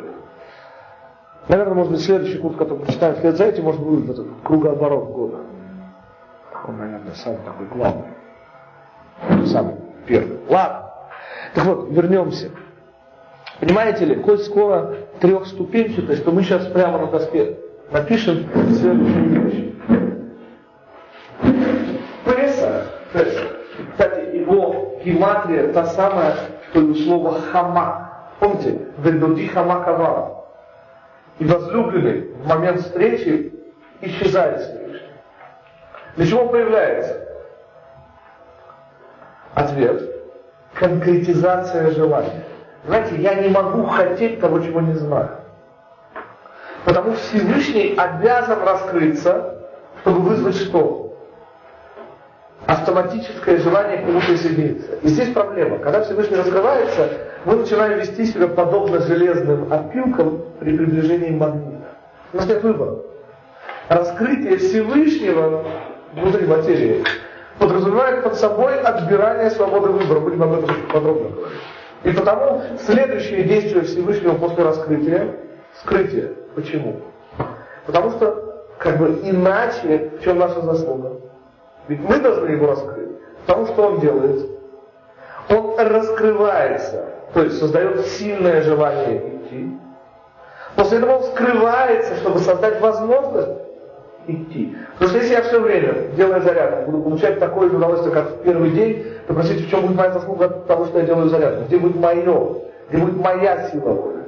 Наверное, может быть, следующий курс, который мы читаем вслед за этим, может быть, этот кругооборот года. Он, наверное, самый такой главный. Самый первый. Ладно. Так вот, вернемся. Понимаете ли, коль скоро трехступенчатость, то мы сейчас прямо на доске напишем следующую вещь. Песах, Песах, кстати, его гематрия та самая, что и у слова хамак. Помните, ведоди хамакава. И возлюбленный в момент встречи исчезает Всевышний. Для чего появляется? Ответ. Конкретизация желания. Знаете, я не могу хотеть того, чего не знаю. Потому Всевышний обязан раскрыться, чтобы вызвать что? Автоматическое желание к нему присоединиться. И здесь проблема. Когда Всевышний раскрывается, мы начинаем вести себя подобно железным опилкам при приближении магнита. У нас нет выбора. Раскрытие Всевышнего внутри материи подразумевает под собой отбирание свободы выбора. Будем об этом подробно говорить. И потому следующее действие Всевышнего после раскрытия – скрытие. Почему? Потому что, как бы, иначе, в чем наша заслуга? Ведь мы должны его раскрыть. Потому что он делает? Он раскрывается, то есть создает сильное желание идти. После этого он скрывается, чтобы создать возможность идти. Потому что если я все время, делая зарядку, буду получать такое удовольствие, как в первый день, то простите, в чем будет моя заслуга от того, что я делаю зарядку? Где будет мое? Где будет моя сила воли?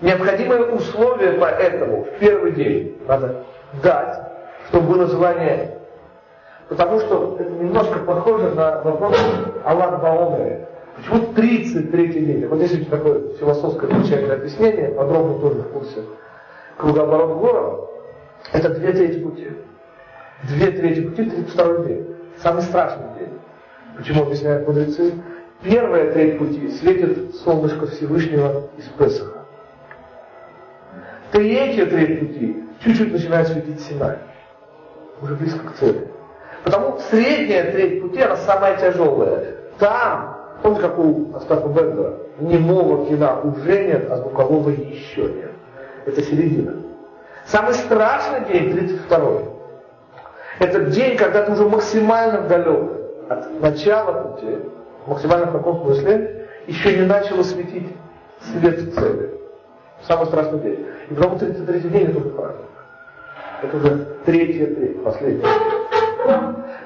Необходимое условие поэтому в первый день надо дать, чтобы было желание. Потому что это немножко похоже на вопрос Аллах Баомере. Почему 33 день? Вот здесь такое философское замечательное объяснение, подробно тоже в курсе кругооборот город. Это две трети пути. Две трети пути 32 день. Самый страшный день. Почему объясняют мудрецы? Первая треть пути светит солнышко Всевышнего из Песаха. Третья треть пути чуть-чуть начинает светить Синай. Уже близко к цели. Потому средняя треть пути, она самая тяжелая. Там, помните, как у Остапа Бендера, немого кина уже нет, а звукового еще нет. Это середина. Самый страшный день 32-й. Это день, когда ты уже максимально далек от начала пути, максимально в каком смысле, еще не начало светить свет цели. Самый страшный день. И потому 33 день это уже праздник. Это уже третья треть, последняя.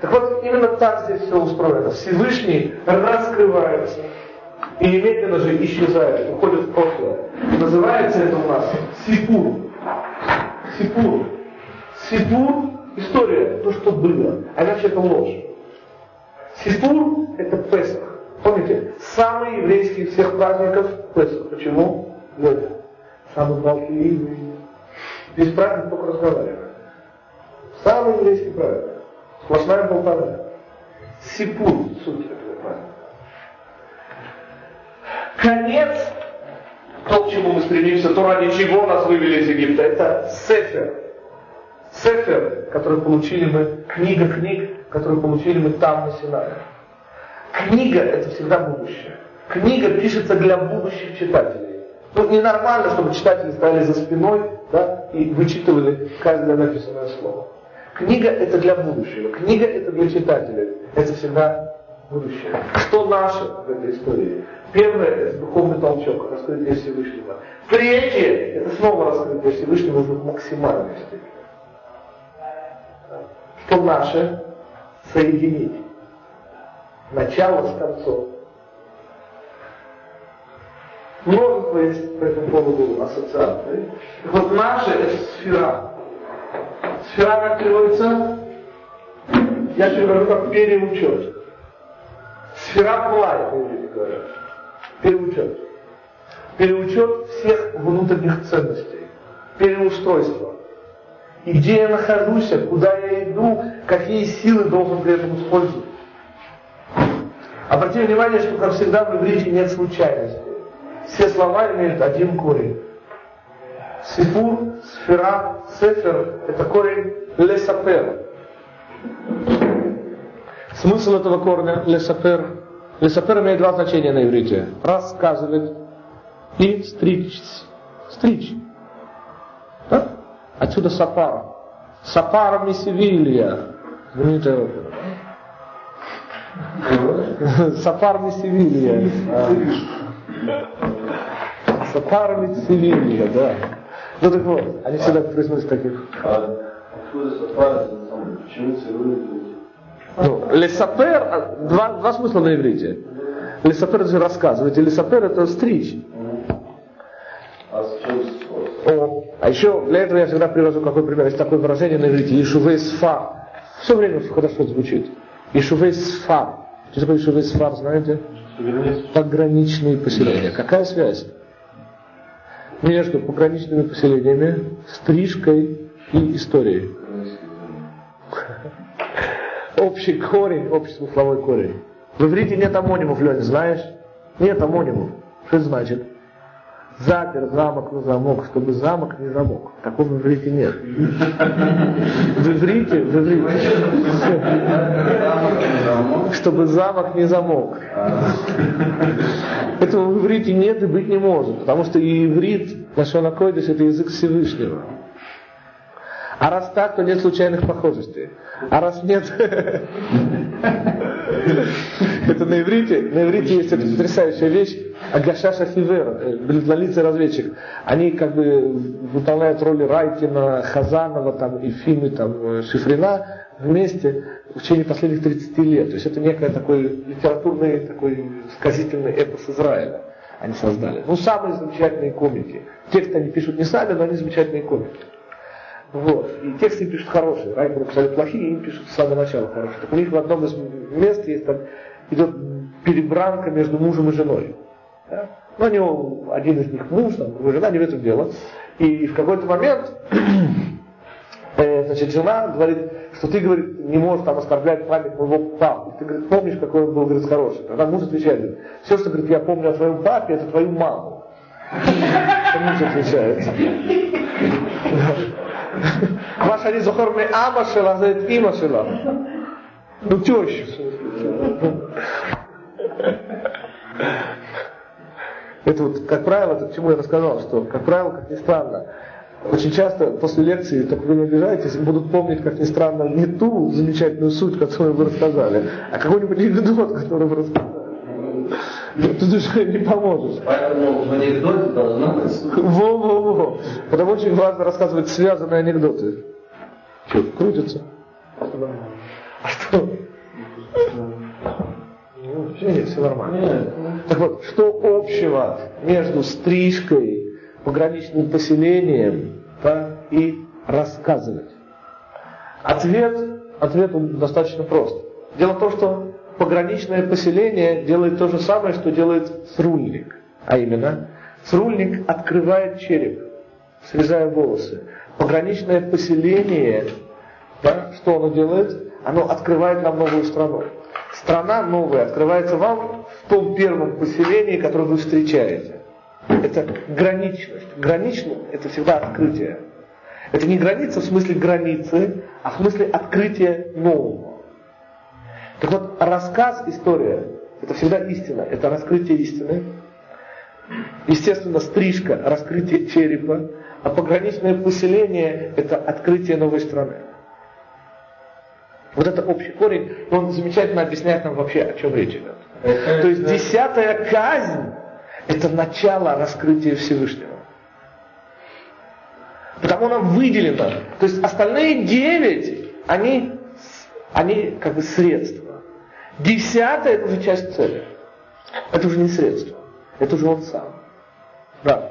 Так вот, именно так здесь все устроено. Всевышний раскрывается и немедленно же исчезает, уходит в прошлое. Называется это у нас Сипур. Сипур. Сипур – история, то, что было. А иначе это ложь. Сипур – это Песах. Помните, самый еврейский всех праздников Песах. Почему? Вот. Самый молчаливый. Весь праздник только разговаривает. Самый еврейский праздник. Сплошная болтовня. Сипур – суть этого праздника. Конец, то, к чему мы стремимся, то, ради чего нас вывели из Египта, это Сефер. Сефер, который получили мы, книга книг, которую получили мы там, на Синае. Книга – это всегда будущее. Книга пишется для будущих читателей. Ну, ненормально, чтобы читатели стояли за спиной да, и вычитывали каждое написанное слово. Книга – это для будущего. Книга – это для читателей. Это всегда будущее. Что наше в этой истории? Первое – это духовный толчок, раскрытие Всевышнего. Третье – это снова раскрытие Всевышнего в максимальной степени. Что наше? Соединить начало с концом. Множество есть по этому поводу ассоциаций. Вот наша это сфера. Сфера как переводится? Я перевожу как переучет. Сфера плай, по говорят. Переучет. Переучет всех внутренних ценностей. Переустройство. И где я нахожусь, куда я иду, какие силы должен при этом использовать. Обратите внимание, что, как всегда, в иврите нет случайности. Все слова имеют один корень. Сифур, сфера, сефер – это корень лесапер. Смысл этого корня лесапер. Лесапер имеет два значения на иврите. Рассказывать и стричь. Стричь. Да? Отсюда сапар. Сапар Мисивилья. Знаменитая опера. Сапарми Севилья. Сапарми Севилья, да. Ну так вот, они всегда произносят таких. А откуда сапар, почему целуют Ну, лесапер, а, два, два смысла на иврите. Лесапер это же рассказывать, и лесапер это стричь. А О, а еще для этого я всегда привожу какой пример. Есть такое выражение на иврите, Ишувей Сфа. Все время хорошо звучит. Ишувей Сфар. Что такое Ишувей Сфар, знаете? Пограничные поселения. Какая связь? Между пограничными поселениями, стрижкой и историей. Общий корень, общий смысловой корень. В иврите нет амонимов, Леня, знаешь? Нет амонимов. Что значит? запер замок на замок, чтобы замок не замок. Такого в иврите нет. В иврите, в иврите. Чтобы замок не замок. Этого в иврите нет и быть не может, потому что и иврит, Лашона Койдыш, это язык Всевышнего. А раз так, то нет случайных похожестей. А раз нет... Это на иврите, на иврите есть эта потрясающая вещь, Агашаша Фивер, бледнолицый разведчик. Они как бы выполняют роли Райкина, Хазанова, там, Ефимы, там, Шифрина вместе в течение последних 30 лет. То есть это некий такой литературный, такой сказительный эпос Израиля они создали. Ну, самые замечательные комики. Текст они пишут не сами, но они замечательные комики. Вот. И тексты пишут хорошие. Райкеры писали плохие, им пишут с самого начала хорошие. Так у них в одном из мест есть там идет перебранка между мужем и женой. Да? Ну, они, один из них муж, там, другой жена, не в этом дело. И в какой-то момент э, значит, жена говорит, что ты, говорит, не можешь там оскорблять память моего папы. Ты, говорит, помнишь, какой он был, говорит, хороший. Тогда муж отвечает, говорит, все, что, говорит, я помню о твоем папе, это твою маму. Муж отвечает. מה שאני זוכר מאבא שלה זה את אימא שלה. Ну, тещу. Это вот, как правило, это к чему я рассказал, что, как правило, как ни странно, очень часто после лекции, только вы не обижаетесь, будут помнить, как ни странно, не ту замечательную суть, которую вы рассказали, а какой-нибудь анекдот, который вы рассказали. Тут уже не поможешь. Поэтому в анекдоте должна быть Во-во-во. Потому очень важно рассказывать связанные анекдоты. Что, крутится? А что? Ну, все, нет, все нормально. Так вот, что общего между стрижкой, пограничным поселением да, и рассказывать? Ответ, ответ он достаточно прост. Дело в том, что пограничное поселение делает то же самое, что делает срульник. А именно, срульник открывает череп, срезая волосы. Пограничное поселение, да, что оно делает? Оно открывает нам новую страну. Страна новая открывается вам в том первом поселении, которое вы встречаете. Это граничность. Граничность – это всегда открытие. Это не граница в смысле границы, а в смысле открытия нового. Так вот, рассказ, история – это всегда истина, это раскрытие истины. Естественно, стрижка – раскрытие черепа, а пограничное поселение – это открытие новой страны. Вот это общий корень, он замечательно объясняет нам вообще, о чем речь идет. То есть десятая казнь – это начало раскрытия Всевышнего. Потому нам выделено. То есть остальные девять, они, они как бы средства. Десятая – это уже часть цели. Это уже не средство. Это уже он сам. Да.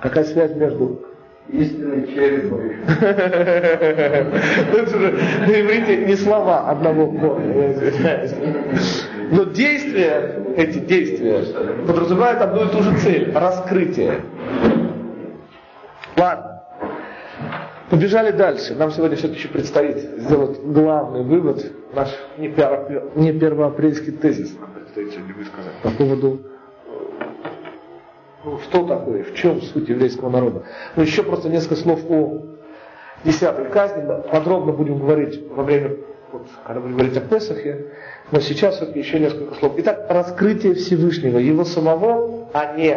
Какая связь между Истинный череп Это же на иврите не слова одного Но действия, эти действия, подразумевают одну и ту же цель – раскрытие. Ладно. Побежали дальше. Нам сегодня все-таки предстоит сделать главный вывод, наш не, не первоапрельский тезис нам предстоит сегодня высказать по поводу ну, что такое, в чем суть еврейского народа. Ну, еще просто несколько слов о десятой казни. Подробно будем говорить во время, вот, когда будем говорить о Песахе. Но сейчас все-таки еще несколько слов. Итак, раскрытие Всевышнего, его самого, а не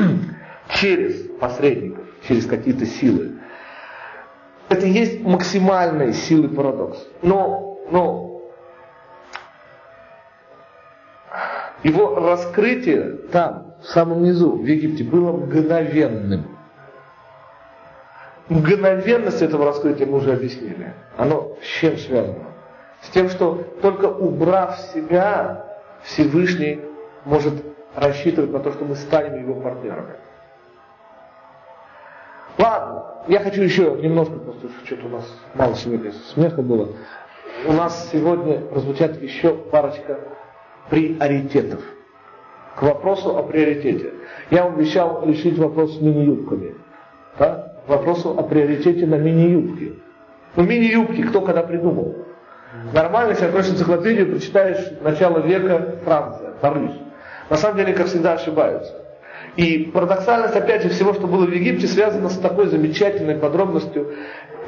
через посредников, через какие-то силы. Это и есть максимальной силы парадокс. Но, но его раскрытие там, в самом низу, в Египте, было мгновенным. Мгновенность этого раскрытия мы уже объяснили. Оно с чем связано? С тем, что только убрав себя, Всевышний может рассчитывать на то, что мы станем его партнерами. Ладно, я хочу еще немножко, просто что-то у нас мало сегодня смеха было. У нас сегодня прозвучат еще парочка приоритетов к вопросу о приоритете. Я обещал решить вопрос с мини-юбками. Да? Вопросу о приоритете на мини-юбки. Ну, мини-юбки кто когда придумал? Нормально, если откроешь энциклопедию, прочитаешь начало века Франция, Париж. На самом деле, как всегда, ошибаются. И парадоксальность, опять же, всего, что было в Египте, связана с такой замечательной подробностью.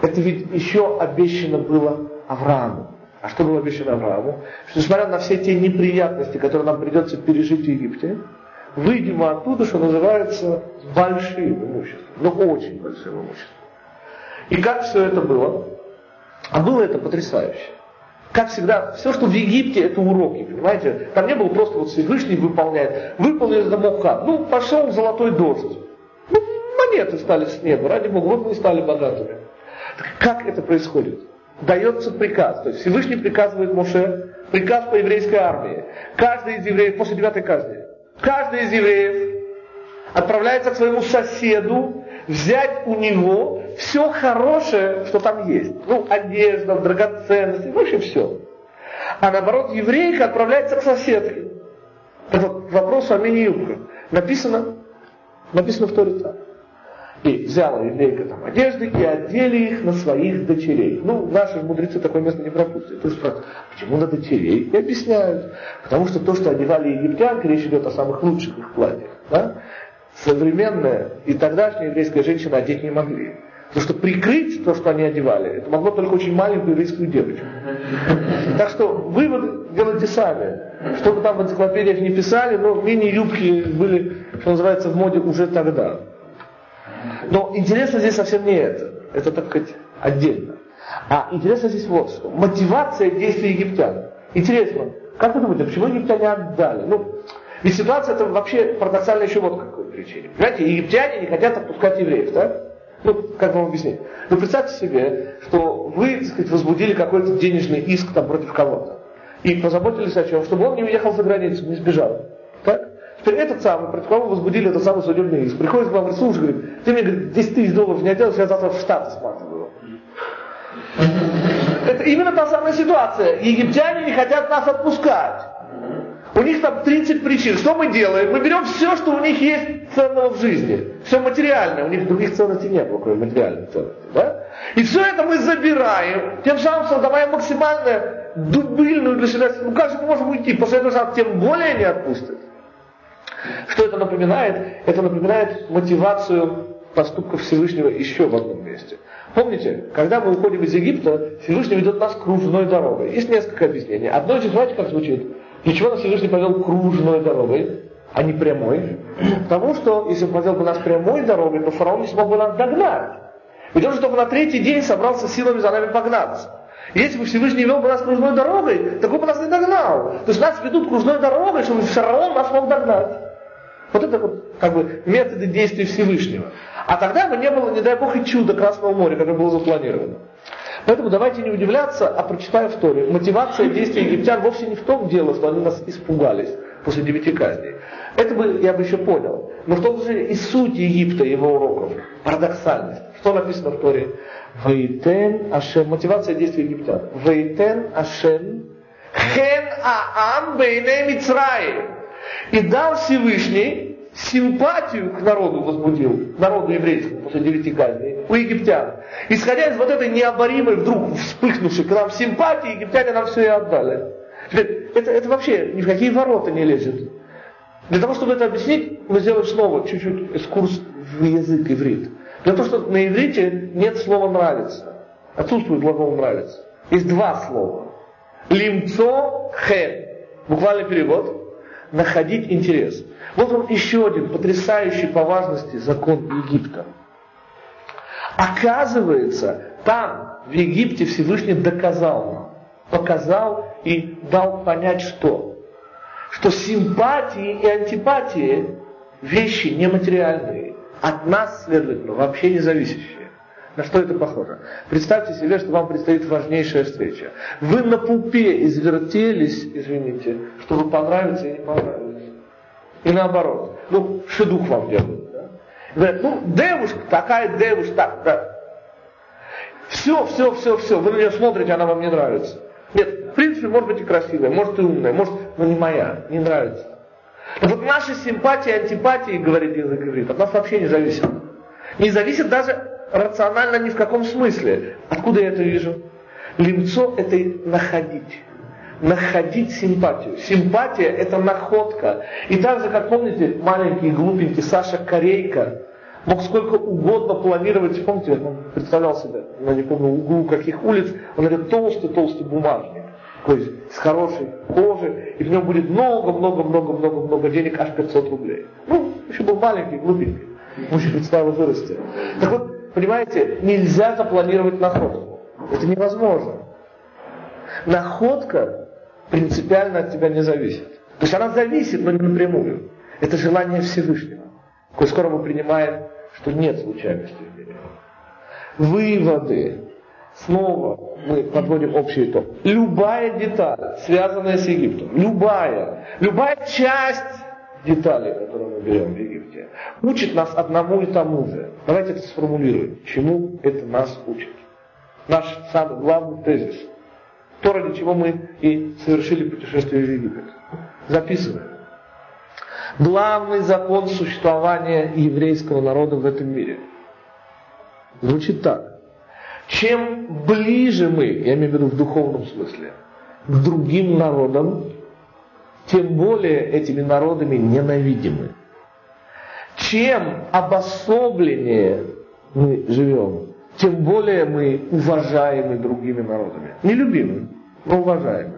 Это ведь еще обещано было Аврааму. А что было обещано Аврааму? Что несмотря на все те неприятности, которые нам придется пережить в Египте, выйдем оттуда, что называется, с большим имуществом. Ну, очень большим имуществом. И как все это было? А было это потрясающе. Как всегда, все, что в Египте, это уроки, понимаете? Там не было просто вот Всевышний выполняет. Выполнили домовка. Ну, пошел золотой дождь. Ну, монеты стали с неба. Ради Бога, вот мы стали богатыми. Так как это происходит? дается приказ. То есть Всевышний приказывает Моше приказ по еврейской армии. Каждый из евреев, после девятой казни, каждый из евреев отправляется к своему соседу взять у него все хорошее, что там есть. Ну, одежда, драгоценности, в общем, все. А наоборот, еврейка отправляется к соседке. Это вопрос о мини-юбках. Написано, написано в Торе так. И взяла еврейка там одежды и одели их на своих дочерей. Ну, наши мудрецы такое место не пропустят. То есть спрашивают, почему на дочерей? И объясняют. Потому что то, что одевали египтянки, речь идет о самых лучших их платьях. Да? Современная и тогдашняя еврейская женщина одеть не могли. Потому что прикрыть то, что они одевали, это могло только очень маленькую еврейскую девочку. Так что вывод делайте сами. Что бы там в энциклопедиях не писали, но мини-юбки были, что называется, в моде уже тогда. Но интересно здесь совсем не это. Это, так сказать, отдельно. А интересно здесь вот что. Мотивация действий египтян. Интересно, как вы думаете, почему египтяне отдали? Ну, ведь ситуация это вообще парадоксальная еще вот какой причине. Понимаете, египтяне не хотят отпускать евреев, да? Ну, как вам объяснить? Ну, представьте себе, что вы, так сказать, возбудили какой-то денежный иск там против кого-то. И позаботились о чем? Чтобы он не уехал за границу, не сбежал. Так? Теперь этот самый, против кого возбудили этот самый судебный иск, приходит к ресурс и говорит, ты мне говорит, 10 тысяч долларов не отделаешь, я завтра в Штаты сматываю. Это именно та самая ситуация. Египтяне не хотят нас отпускать. У них там 30 причин. Что мы делаем? Мы берем все, что у них есть ценного в жизни. Все материальное. У них других ценностей нет, кроме материальных ценностей. Да? И все это мы забираем, тем самым создавая максимально дубильную для себя... Ну как же мы можем уйти? После этого же тем более не отпустят. Что это напоминает? Это напоминает мотивацию поступков Всевышнего еще в одном месте. Помните, когда мы уходим из Египта, Всевышний ведет нас кружной дорогой. Есть несколько объяснений. Одно из них, знаете, как звучит? Для чего нас Всевышний повел кружной дорогой, а не прямой? Потому что, если бы повел бы нас прямой дорогой, то фараон не смог бы нас догнать. Ведь он же только на третий день собрался силами за нами погнаться. Если бы Всевышний вел бы нас кружной дорогой, так он бы нас не догнал. То есть нас ведут кружной дорогой, чтобы фараон нас мог догнать. Вот это вот как бы методы действий Всевышнего. А тогда бы не было, не дай Бог, и чуда Красного моря, которое было запланировано. Поэтому давайте не удивляться, а прочитая в Торе. Мотивация действий египтян вовсе не в том дело, что они нас испугались после девяти казней. Это бы я бы еще понял. Но в том же и суть Египта, его уроков. Парадоксальность. Что написано в Торе? Вейтен Ашем. Мотивация действий египтян. Вейтен Ашем. Хен Аам Бейне Мицраим. И дал Всевышний симпатию к народу возбудил, народу еврейскому после девяти казней, у египтян. Исходя из вот этой необоримой, вдруг вспыхнувшей к нам симпатии, египтяне нам все и отдали. Теперь, это, это вообще ни в какие ворота не лезет. Для того, чтобы это объяснить, мы сделаем снова чуть-чуть экскурс в язык иврит. Для того, что на иврите нет слова «нравится». Отсутствует глагол «нравится». Есть два слова. Лимцо хен. Буквальный перевод находить интерес. Вот он еще один потрясающий по важности закон Египта. Оказывается, там, в Египте, Всевышний доказал нам, показал и дал понять, что? Что симпатии и антипатии вещи нематериальные, от нас, следовательно, вообще не зависящие. На что это похоже? Представьте себе, что вам предстоит важнейшая встреча. Вы на пупе извертелись, извините, чтобы понравиться и не понравилось. И наоборот. Ну, шедух вам делают. Да? Говорят, ну, девушка, такая девушка, так, да. Все, все, все, все. Вы на нее смотрите, она вам не нравится. Нет, в принципе, может быть и красивая, может и умная, может, но не моя, не нравится. Вот наши симпатии, антипатии, говорит язык иврит, от нас вообще не зависит. Не зависит даже рационально ни в каком смысле. Откуда я это вижу? Лимцо – это находить. Находить симпатию. Симпатия – это находка. И так же, как помните, маленький глупенький Саша Корейка мог сколько угодно планировать. Помните, он представлял себе, я не помню, углу каких улиц, он этот толстый-толстый бумажник такой с хорошей кожи, и в нем будет много-много-много-много-много денег, аж 500 рублей. Ну, еще был маленький, глупенький. Мужчина представил вырасти. Так вот, Понимаете, нельзя запланировать находку. Это невозможно. Находка принципиально от тебя не зависит. То есть она зависит, но не напрямую. Это желание Всевышнего. Коль скоро мы принимаем, что нет случайности в мире. Выводы. Снова мы подводим общий итог. Любая деталь, связанная с Египтом, любая, любая часть деталей, которые мы берем в Египте, учит нас одному и тому же. Давайте это сформулируем. Чему это нас учит? Наш самый главный тезис. То, ради чего мы и совершили путешествие в Египет. Записываем. Главный закон существования еврейского народа в этом мире. Звучит так. Чем ближе мы, я имею в виду в духовном смысле, к другим народам, тем более этими народами ненавидимы. Чем обособленнее мы живем, тем более мы уважаемы другими народами. Не любимы, но уважаемы.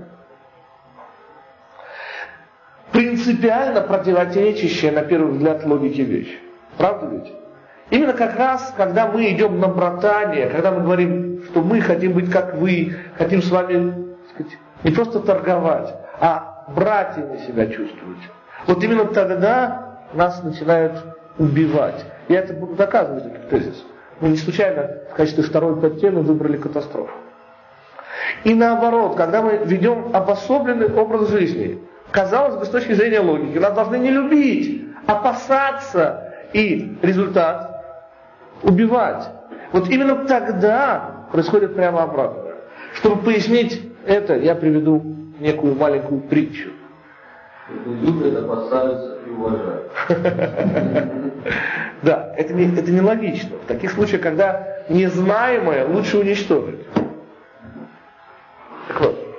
Принципиально противоречащая, на первый взгляд, логике вещь. Правда ведь? Именно как раз, когда мы идем на братание, когда мы говорим, что мы хотим быть как вы, хотим с вами сказать, не просто торговать, а братьями себя чувствовать. Вот именно тогда нас начинают убивать. Я это буду доказывать, этот тезис. Мы не случайно в качестве второй подтемы выбрали катастрофу. И наоборот, когда мы ведем обособленный образ жизни, казалось бы, с точки зрения логики, нас должны не любить, опасаться и результат убивать. Вот именно тогда происходит прямо обратное. Чтобы пояснить это, я приведу некую маленькую притчу. Любят, опасаются и уважают. Да, это не, это не логично. В таких случаях, когда незнаемое лучше уничтожить. Так вот,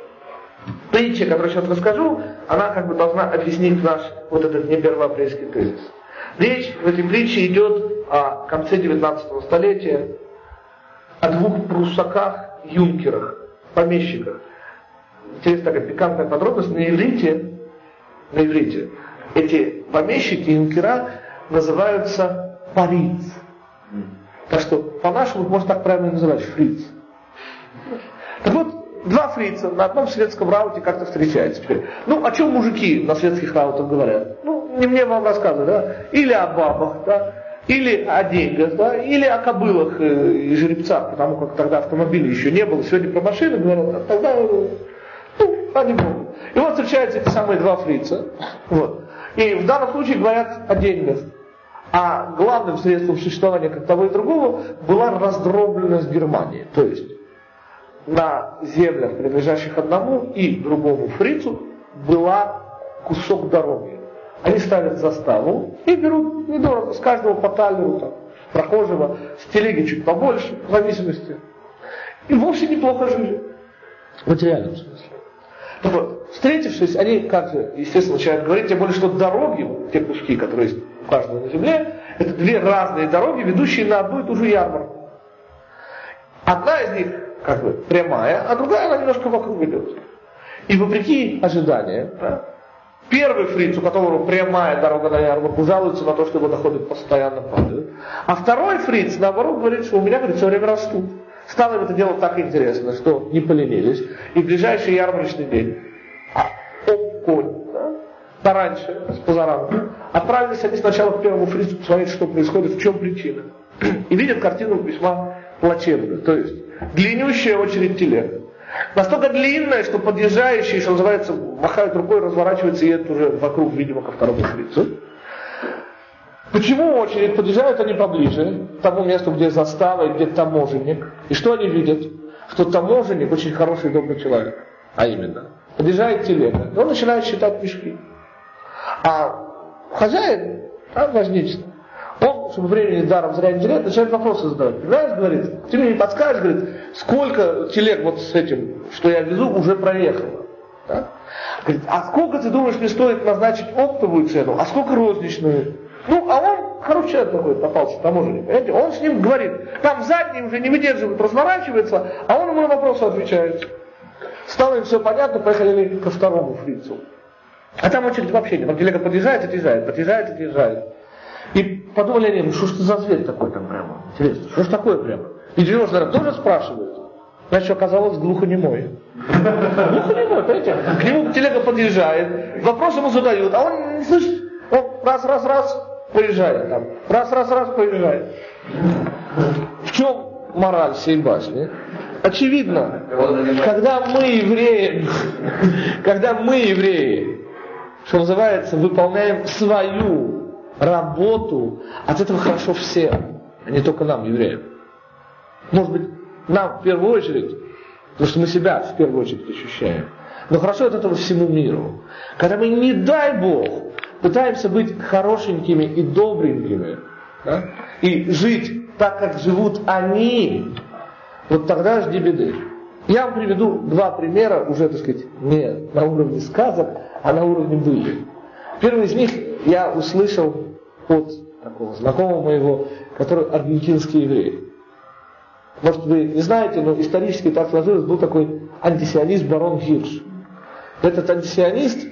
притча, которую сейчас расскажу, она как бы должна объяснить наш вот этот непервоапрельский тезис. Речь в этой притче идет о конце 19 столетия, о двух прусаках, юнкерах, помещиках. Интересная такая пикантная подробность, на иврите, на иврите эти помещики, юнкера называются париц. Так что по-нашему можно так правильно называть, фриц. Так вот, два фрица на одном светском рауте как-то встречаются. Теперь. Ну, о чем мужики на светских раутах говорят? Ну, не мне вам рассказывать, да? Или о бабах, да? Или о деньгах, да? Или о кобылах э, и жеребцах, потому как тогда автомобилей еще не было. Сегодня про машины говорят, а тогда, э, ну, они могут. И вот встречаются эти самые два фрица. Вот. И в данном случае говорят о деньгах. А главным средством существования как того и другого была раздробленность Германии. То есть на землях, принадлежащих одному и другому фрицу, была кусок дороги. Они ставят заставу и берут недорого, с каждого по талеру, там, прохожего, с телеги чуть побольше, в зависимости. И вовсе неплохо жили. В материальном смысле. Вот, встретившись, они, как же, естественно, начинают говорить, тем более, что дороги, те куски, которые есть у каждого на земле, это две разные дороги, ведущие на одну и ту же ярмарку. Одна из них как бы прямая, а другая она немножко вокруг идет. И вопреки ожиданиям, да, первый фриц, у которого прямая дорога на ярмарку, жалуется на то, что его доходы постоянно падают. А второй фриц, наоборот, говорит, что у меня, говорит, все время растут. Стало это дело так интересно, что не поленились. И ближайший ярмарочный день, о, конь, да, пораньше, с позаранку, отправились они сначала к первому фрицу посмотреть, что происходит, в чем причина. И видят картину весьма плачевную. То есть длиннющая очередь телег. Настолько длинная, что подъезжающие, что называется, махают рукой, разворачиваются и едут уже вокруг, видимо, ко второму фрицу. Почему очередь подъезжают они поближе, к тому месту, где застава и где таможенник? И что они видят? Что таможенник очень хороший и добрый человек. А именно, подъезжает телега, и он начинает считать мешки. А хозяин, а, возничный, он, чтобы времени даром зря не терять, начинает вопросы задавать. Понимаешь, говорит, ты мне не подскажешь, говорит, сколько телег вот с этим, что я везу, уже проехало. Да? Говорит, а сколько ты думаешь, мне стоит назначить оптовую цену, а сколько розничную? Ну, а он хороший человек такой попался, таможенник, понимаете? Он с ним говорит, там задний уже не выдерживает, разворачивается, а он ему на вопросы отвечает. Стало им все понятно, поехали ко второму фрицу. А там очередь вообще нет. Там телега подъезжает, отъезжает, подъезжает, отъезжает. И подумали они, ну что ж ты за зверь такой там прямо? Интересно, что ж такое прямо? И Джинош, наверное, тоже спрашивает. Значит, оказалось глухонемой. Глухонемой, понимаете? К нему телега подъезжает, вопрос ему задают, а он не слышит. Он раз, раз, раз, поезжает там. Раз, раз, раз, поезжает. В чем мораль всей басни? Очевидно, когда мы евреи, когда мы евреи, что называется, выполняем свою работу, от этого хорошо всем, а не только нам, евреям. Может быть, нам в первую очередь, потому что мы себя в первую очередь ощущаем. Но хорошо от этого всему миру. Когда мы, не дай Бог, пытаемся быть хорошенькими и добренькими, да, и жить так, как живут они, вот тогда жди беды. Я вам приведу два примера, уже, так сказать, не на уровне сказок, а на уровне были. Первый из них я услышал от такого знакомого моего, который аргентинский еврей. Может, вы не знаете, но исторически так сложилось, был такой антисионист барон Хирш. Этот антисионист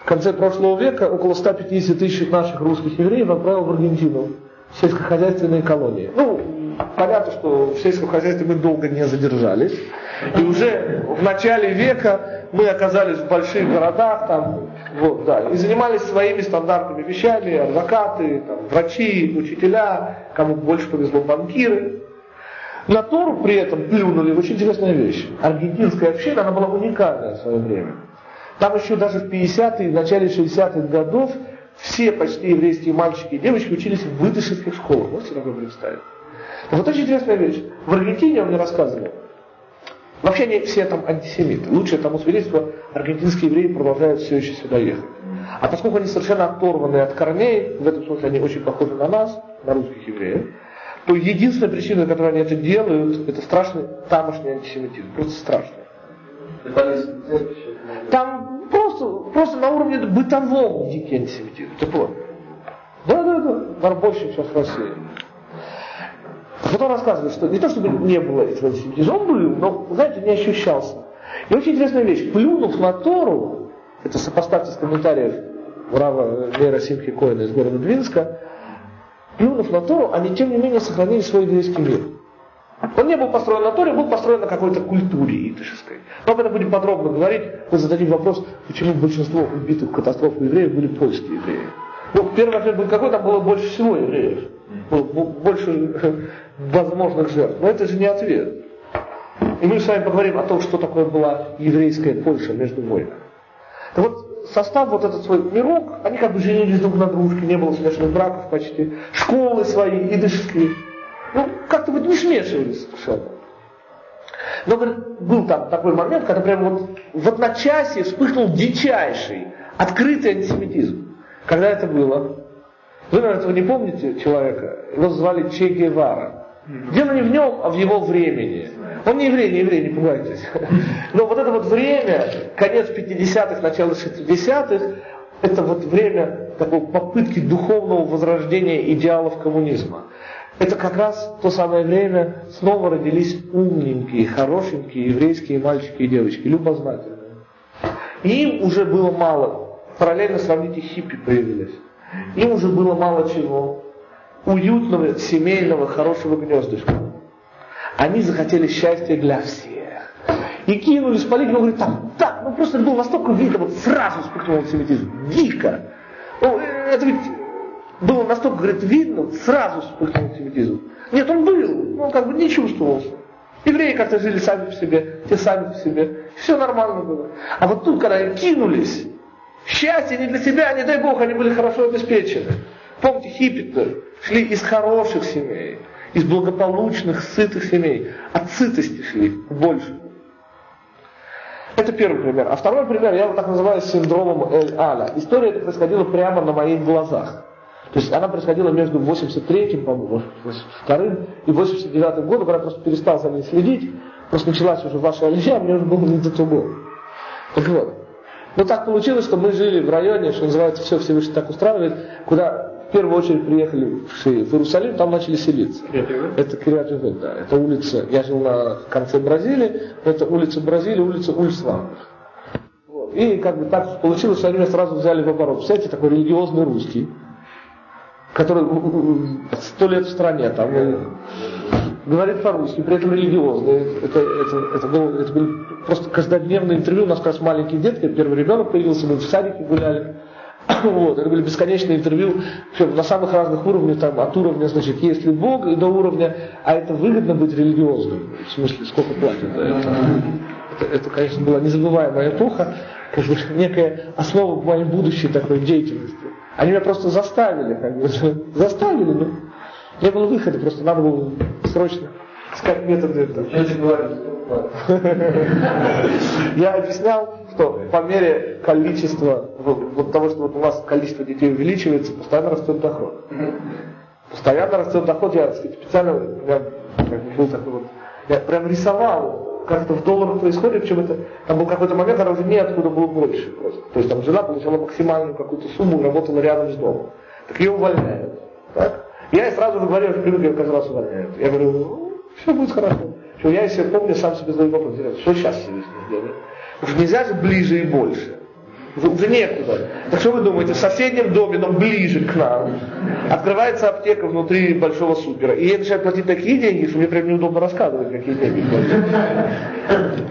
в конце прошлого века около 150 тысяч наших русских евреев отправил в Аргентину сельскохозяйственные колонии. Ну, понятно, что в сельском хозяйстве мы долго не задержались. И уже в начале века мы оказались в больших городах, там, вот, да, и занимались своими стандартными вещами, адвокаты, там, врачи, учителя, кому больше повезло банкиры. На Тору при этом плюнули очень интересная вещь. Аргентинская община, она была уникальная в свое время. Там еще даже в 50-е, в начале 60-х годов все почти еврейские мальчики и девочки учились в выдышевских школах. Можете такое представить? Вот очень интересная вещь. В Аргентине он мне рассказывал. Вообще они все там антисемиты. Лучшее тому свидетельство, аргентинские евреи продолжают все еще сюда ехать. А поскольку они совершенно оторваны от корней, в этом смысле они очень похожи на нас, на русских евреев, то единственная причина, которой они это делают, это страшный тамошний антисемитизм. Просто страшный. Там просто, просто на уровне бытовом дикий антисемитизм. Ты понял? Да, да, да, барбольщик сейчас в России. Вот он рассказывает, что не то чтобы не было этого антисемитизма, он был, но, знаете, не ощущался. И очень интересная вещь. Плюнув на Тору, это сопоставьте с комментариев Рава Лера Симхи Коина из города Двинска, плюнув на Тору, они тем не менее сохранили свой еврейский мир. Он не был построен на Торе, был построен на какой-то культуре идышеской. Мы об этом будем подробно говорить. Мы зададим вопрос, почему большинство убитых в катастрофу евреев были польские евреи. Ну, первый ответ был какой, там было больше всего евреев. Больше возможных жертв. Но это же не ответ. И мы с вами поговорим о том, что такое была еврейская Польша между войнами. Так вот, состав вот этот свой мирок, они как бы женились друг на дружке, не было смешанных браков почти, школы свои, идышские. Ну, как-то вот не смешивались совершенно. Но говорит, был там такой момент, когда прямо вот в одночасье вспыхнул дичайший, открытый антисемитизм. Когда это было? Вы, наверное, этого не помните человека? Его звали Че Гевара. Дело не в нем, а в его времени. Он не еврей, не еврей, не пугайтесь. Но вот это вот время, конец 50-х, начало 60-х, это вот время такой попытки духовного возрождения идеалов коммунизма. Это как раз то самое время снова родились умненькие, хорошенькие еврейские мальчики и девочки, любознательные. И им уже было мало. Параллельно сравните хиппи появились. Им уже было мало чего. Уютного, семейного, хорошего гнездышка. Они захотели счастья для всех. И кинулись по лиге, он говорит, там, так, ну просто было настолько видно, вот сразу вспыхнул антисемитизм. Дико. Ну, это ведь было настолько, говорит, видно, сразу вспыхнул антисемитизм. Нет, он был, но он как бы не чувствовался. Евреи как-то жили сами по себе, те сами по себе. Все нормально было. А вот тут, когда они кинулись, счастье не для себя, не дай Бог, они были хорошо обеспечены. Помните, хиппиты шли из хороших семей, из благополучных, сытых семей. От сытости шли больше. Это первый пример. А второй пример, я его так называю синдромом Эль-Аля. История эта происходила прямо на моих глазах. То есть она происходила между 83-м, по-моему, 82-м и 89-м годом, когда я просто перестал за ней следить, просто началась уже ваша аллергия, мне уже было не до того. Так вот. Но так получилось, что мы жили в районе, что называется, все Всевышний так устраивает, куда в первую очередь приехали в Иерусалим, там начали селиться. Это Кириат да. Это улица, я жил на конце Бразилии, это улица Бразилии, улица Ульсван. И как бы так получилось, что они меня сразу взяли в оборот. Представляете, такой религиозный русский, который сто лет в стране, там, говорит по-русски, при этом религиозный. Это, это, это, был, это был просто каждодневное интервью. У нас как раз маленький детки, первый ребенок появился, мы в садике гуляли. Вот, это были бесконечные интервью причем на самых разных уровнях, там, от уровня, значит, есть ли Бог, до уровня, а это выгодно быть религиозным. В смысле, сколько платят за это. Это, это конечно, была незабываемая эпоха, как бы некая основа моей будущей такой деятельности. Они меня просто заставили, как бы, заставили, но не было выхода, просто надо было срочно искать методы. Говорю, Я объяснял, что по мере количества, вот того, что вот у нас количество детей увеличивается, постоянно растет доход. Постоянно растет доход, я специально, я, был такой вот, я прям рисовал как это в долларах происходит, причем это, там был какой-то момент, когда уже неоткуда было больше просто. То есть там жена получала максимальную какую-то сумму работала рядом с домом. Так ее увольняют. Так? Я ей сразу же говорю, я привык, ее каждый раз увольняют. Я говорю, ну, все будет хорошо. Что я, если помню, сам себе задаю вопрос, что сейчас Всевышний сделает? Уже нельзя же ближе и больше. Уже, уже некуда. Так что вы думаете, в соседнем доме, но ближе к нам, открывается аптека внутри большого супера, и я начинаю платить такие деньги, что мне прям неудобно рассказывать, какие деньги платят.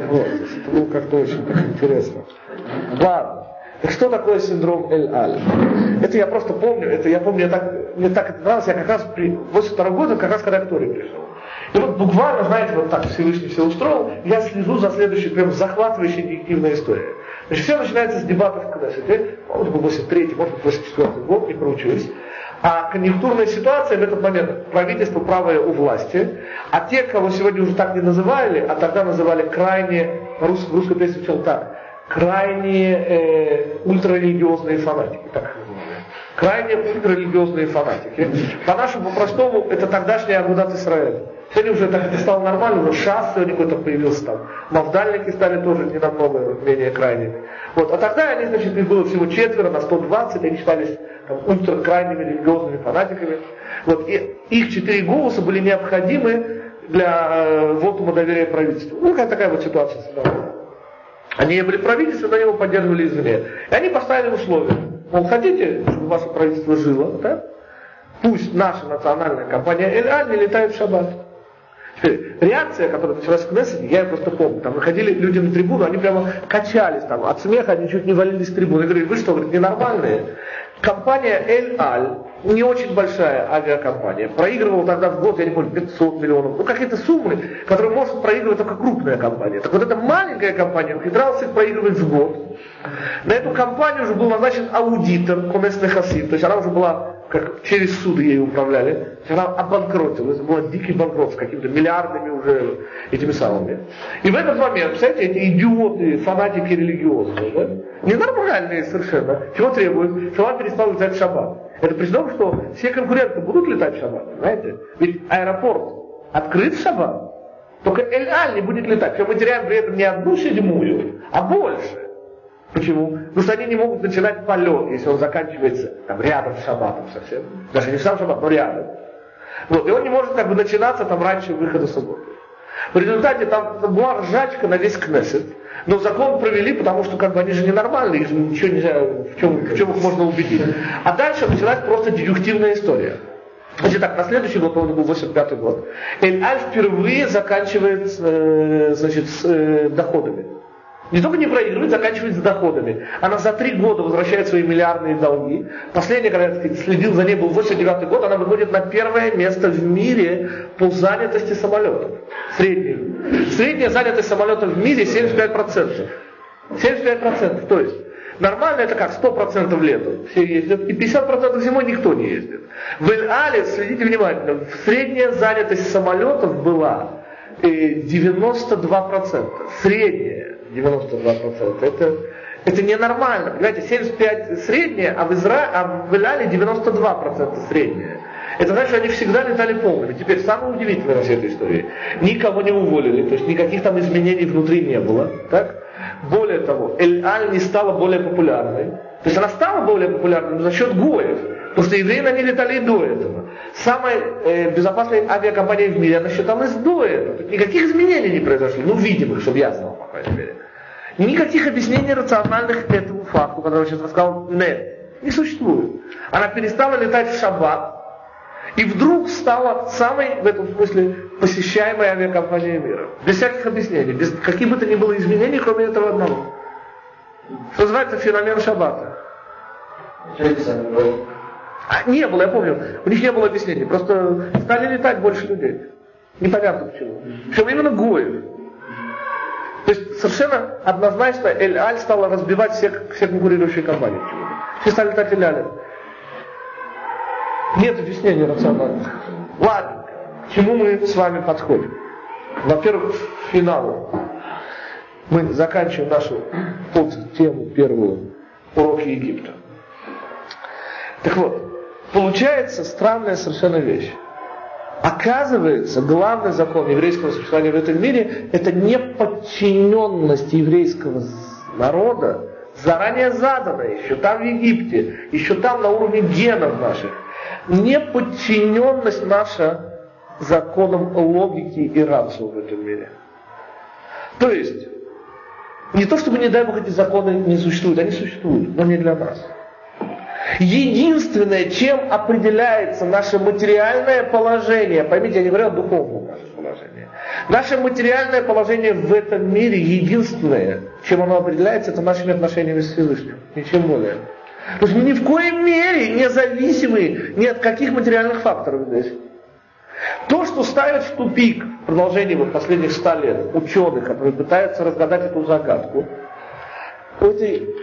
Вот. Было как-то очень так интересно. Ладно. Так что такое синдром Эль-Аль? Это я просто помню, это я помню, я так, мне так это нравилось, я как раз при 82 года, как раз когда к Торе пришел. И вот буквально, знаете, вот так Всевышний все устроил, я слежу за следующей, прям захватывающей детективной историей. Значит, все начинается с дебатов в Кнессете, может быть, 83 может быть, 84 год, не проучусь. А конъюнктурная ситуация в этот момент, правительство правое у власти, а те, кого сегодня уже так не называли, а тогда называли крайне, рус, в русской прессе звучало так, крайне э, ультрарелигиозные фанатики, так называли. Крайне ультрарелигиозные фанатики. По-нашему, по-простому, это тогдашний Агудат Израиля. Сегодня уже так это стало нормально, но шас сегодня какой-то появился там. Мавдальники стали тоже не намного менее крайними. Вот. А тогда они, значит, их было всего четверо на 120, они считались там, ультракрайними религиозными фанатиками. Вот. И их четыре голоса были необходимы для э, вотума доверия правительству. Ну, какая такая вот ситуация создалась. Они были правительство, но его поддерживали извне. И они поставили условия. Мол, хотите, чтобы ваше правительство жило, да? Пусть наша национальная компания Эль-Аль не летает в шаббат. Реакция, которая началась в Кнессете, я ее просто помню. Там выходили люди на трибуну, они прямо качались там. От смеха они чуть не валились с трибуны. И говорили, вы что, говорит, ненормальные? Компания Эль-Аль, не очень большая авиакомпания, проигрывала тогда в год, я не помню, 500 миллионов, ну какие-то суммы, которые может проигрывать только крупная компания. Так вот эта маленькая компания ухитрялась их проигрывать в год. На эту компанию уже был назначен аудитор Конес Нехасид, то есть она уже была как через суд ей управляли, она обанкротилась, это был дикий банкрот с какими-то миллиардами уже этими самыми. И в этот момент, представляете, эти идиоты, фанатики религиозные, да, ненормальные совершенно, чего требуют? Чтобы он перестал летать шаббат. Это при том, что все конкуренты будут летать в шаббат, знаете? Ведь аэропорт открыт в шаббат, только Эль-Аль не будет летать. Причем мы теряем при этом не одну седьмую, а больше. Почему? Потому что они не могут начинать полет, если он заканчивается там, рядом с шаббатом совсем. Даже не сам шаббат, но рядом. Вот, и он не может как бы начинаться там раньше выхода субботы. В результате там была ржачка на весь Кнессет. Но закон провели, потому что как бы они же ненормальные, их же ничего нельзя, в чем, в чем их можно убедить. А дальше началась просто дедуктивная история. Значит так, на следующий год, по-моему, был 85 год, Эль-Аль впервые заканчивает э, значит, с э, доходами. Не только не проигрывает, заканчивает с доходами. Она за три года возвращает свои миллиардные долги. Последний, когда я следил за ней, был 89 год, она выходит на первое место в мире по занятости самолетов. Средняя. Средняя занятость самолетов в мире 75%. 75%. То есть Нормально это как 100% летом все ездят, и 50% зимой никто не ездит. В Эль-Але, следите внимательно, средняя занятость самолетов была 92%. Э, средняя 92%. Это, это ненормально. Понимаете, 75 среднее, а в, Изра... а в Иляне 92% среднее. Это значит, что они всегда летали полными. Теперь самое удивительное во всей этой истории. Никого не уволили, то есть никаких там изменений внутри не было. Так? Более того, Эль-Аль не стала более популярной. То есть она стала более популярной за счет Гоев. Потому что евреи на ней летали и до этого. Самая э, безопасная авиакомпания в мире, она считалась до этого. Никаких изменений не произошло. Ну, видимых, чтобы я знал, по крайней мере. Никаких объяснений рациональных этому факту, который сейчас рассказал, нет, не существует. Она перестала летать в шаббат, и вдруг стала самой, в этом смысле, посещаемой авиакомпанией мира. Без всяких объяснений, без каких бы то ни было изменений, кроме этого одного. Что называется феномен шаббата. А, не было, я помню. У них не было объяснений. Просто стали летать больше людей. Непонятно почему. Причем именно Гоев. То есть совершенно однозначно Эль-Аль стала разбивать всех, все конкурирующие компании. Все стали летать Эль-Аль. Нет объяснения рациональных. Ладно, к чему мы с вами подходим? Во-первых, к финалу. Мы заканчиваем нашу под тему первую уроки Египта. Так вот, получается странная совершенно вещь. Оказывается, главный закон еврейского существования в этом мире – это неподчиненность еврейского народа, заранее заданная еще там в Египте, еще там на уровне генов наших. Неподчиненность наша законам логики и разума в этом мире. То есть, не то чтобы, не дай Бог, эти законы не существуют, они существуют, но не для нас. Единственное, чем определяется наше материальное положение, поймите, я не говорю о духовном нашем положении, наше материальное положение в этом мире, единственное, чем оно определяется, это нашими отношениями с Всевышним, ничем более. То есть мы ни в коем мере не зависимы ни от каких материальных факторов здесь. То, что ставит в тупик в продолжении вот последних ста лет ученых, которые пытаются разгадать эту загадку, у этой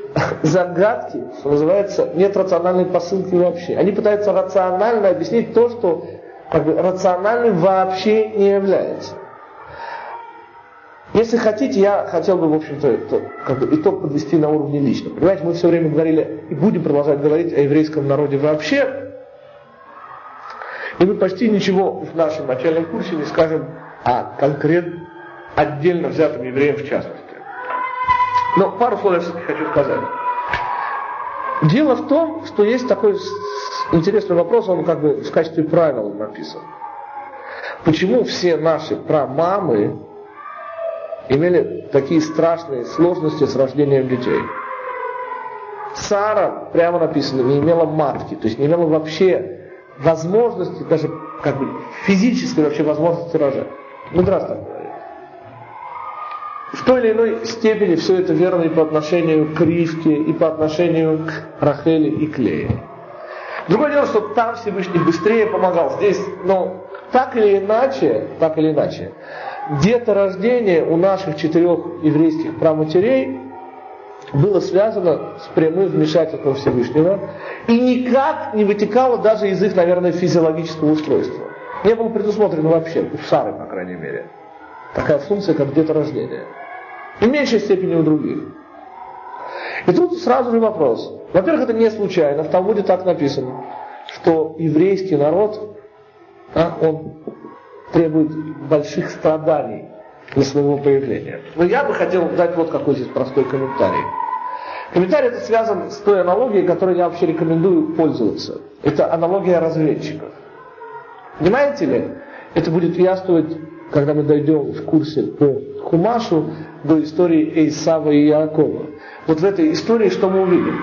загадки, называется, нет рациональной посылки вообще. Они пытаются рационально объяснить то, что как бы, рациональным вообще не является. Если хотите, я хотел бы, в общем-то, это, как бы, итог подвести на уровне личного. Понимаете, мы все время говорили и будем продолжать говорить о еврейском народе вообще. И мы почти ничего в нашем начальном курсе не скажем о конкретно отдельно взятом евреям в частности. Но пару слов я все-таки хочу сказать. Дело в том, что есть такой интересный вопрос, он как бы в качестве правила написан. Почему все наши прамамы имели такие страшные сложности с рождением детей? Сара, прямо написано, не имела матки, то есть не имела вообще возможности, даже как бы физической вообще возможности рожать. Ну, здравствуйте в той или иной степени все это верно и по отношению к Ривке, и по отношению к Рахели и к. Другое дело, что там Всевышний быстрее помогал. Здесь, но так или иначе, так или иначе, деторождение у наших четырех еврейских праматерей было связано с прямым вмешательством Всевышнего и никак не вытекало даже из их, наверное, физиологического устройства. Не было предусмотрено вообще, у Сары, по крайней мере такая функция, как деторождение. И в меньшей степени у других. И тут сразу же вопрос. Во-первых, это не случайно. В Талмуде так написано, что еврейский народ, а, он требует больших страданий для своего появления. Но я бы хотел дать вот какой здесь простой комментарий. Комментарий это связан с той аналогией, которой я вообще рекомендую пользоваться. Это аналогия разведчиков. Понимаете ли? Это будет яствовать когда мы дойдем в курсе по Хумашу до истории Эйсава и Яакова. Вот в этой истории что мы увидим?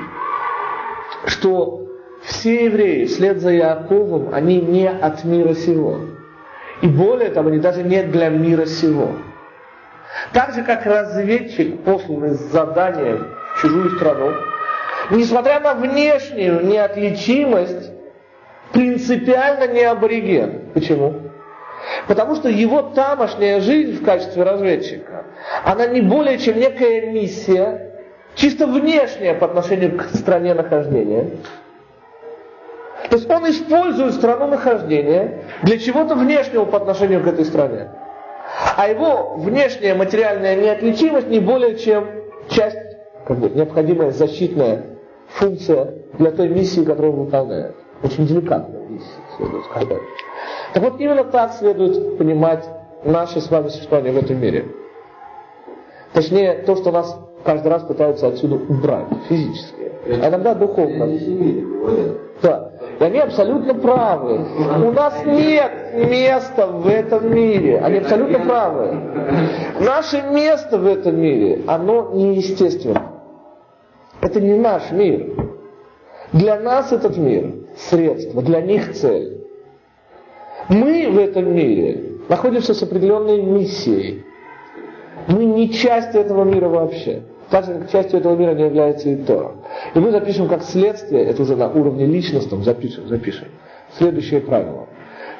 Что все евреи вслед за Яаковом, они не от мира сего. И более того, они даже не для мира сего. Так же, как разведчик, посланный с заданием в чужую страну, несмотря на внешнюю неотличимость, принципиально не абориген. Почему? Потому что его тамошняя жизнь в качестве разведчика, она не более чем некая миссия, чисто внешняя по отношению к стране нахождения. То есть он использует страну нахождения для чего-то внешнего по отношению к этой стране. А его внешняя материальная неотличимость не более чем часть, как бы, необходимая защитная функция для той миссии, которую он выполняет. Очень деликатная миссия, следует сказать. Так вот, именно так следует понимать наше с вами существование в этом мире. Точнее, то, что нас каждый раз пытаются отсюда убрать физически, а иногда духовно. Да. И они абсолютно правы. У нас нет места в этом мире. Они абсолютно правы. Наше место в этом мире, оно неестественно. Это не наш мир. Для нас этот мир – средство, для них цель. Мы в этом мире находимся с определенной миссией. Мы не часть этого мира вообще. Так же, как частью этого мира не является и Тора. И мы запишем как следствие, это уже на уровне личностном запишем, запишем, следующее правило.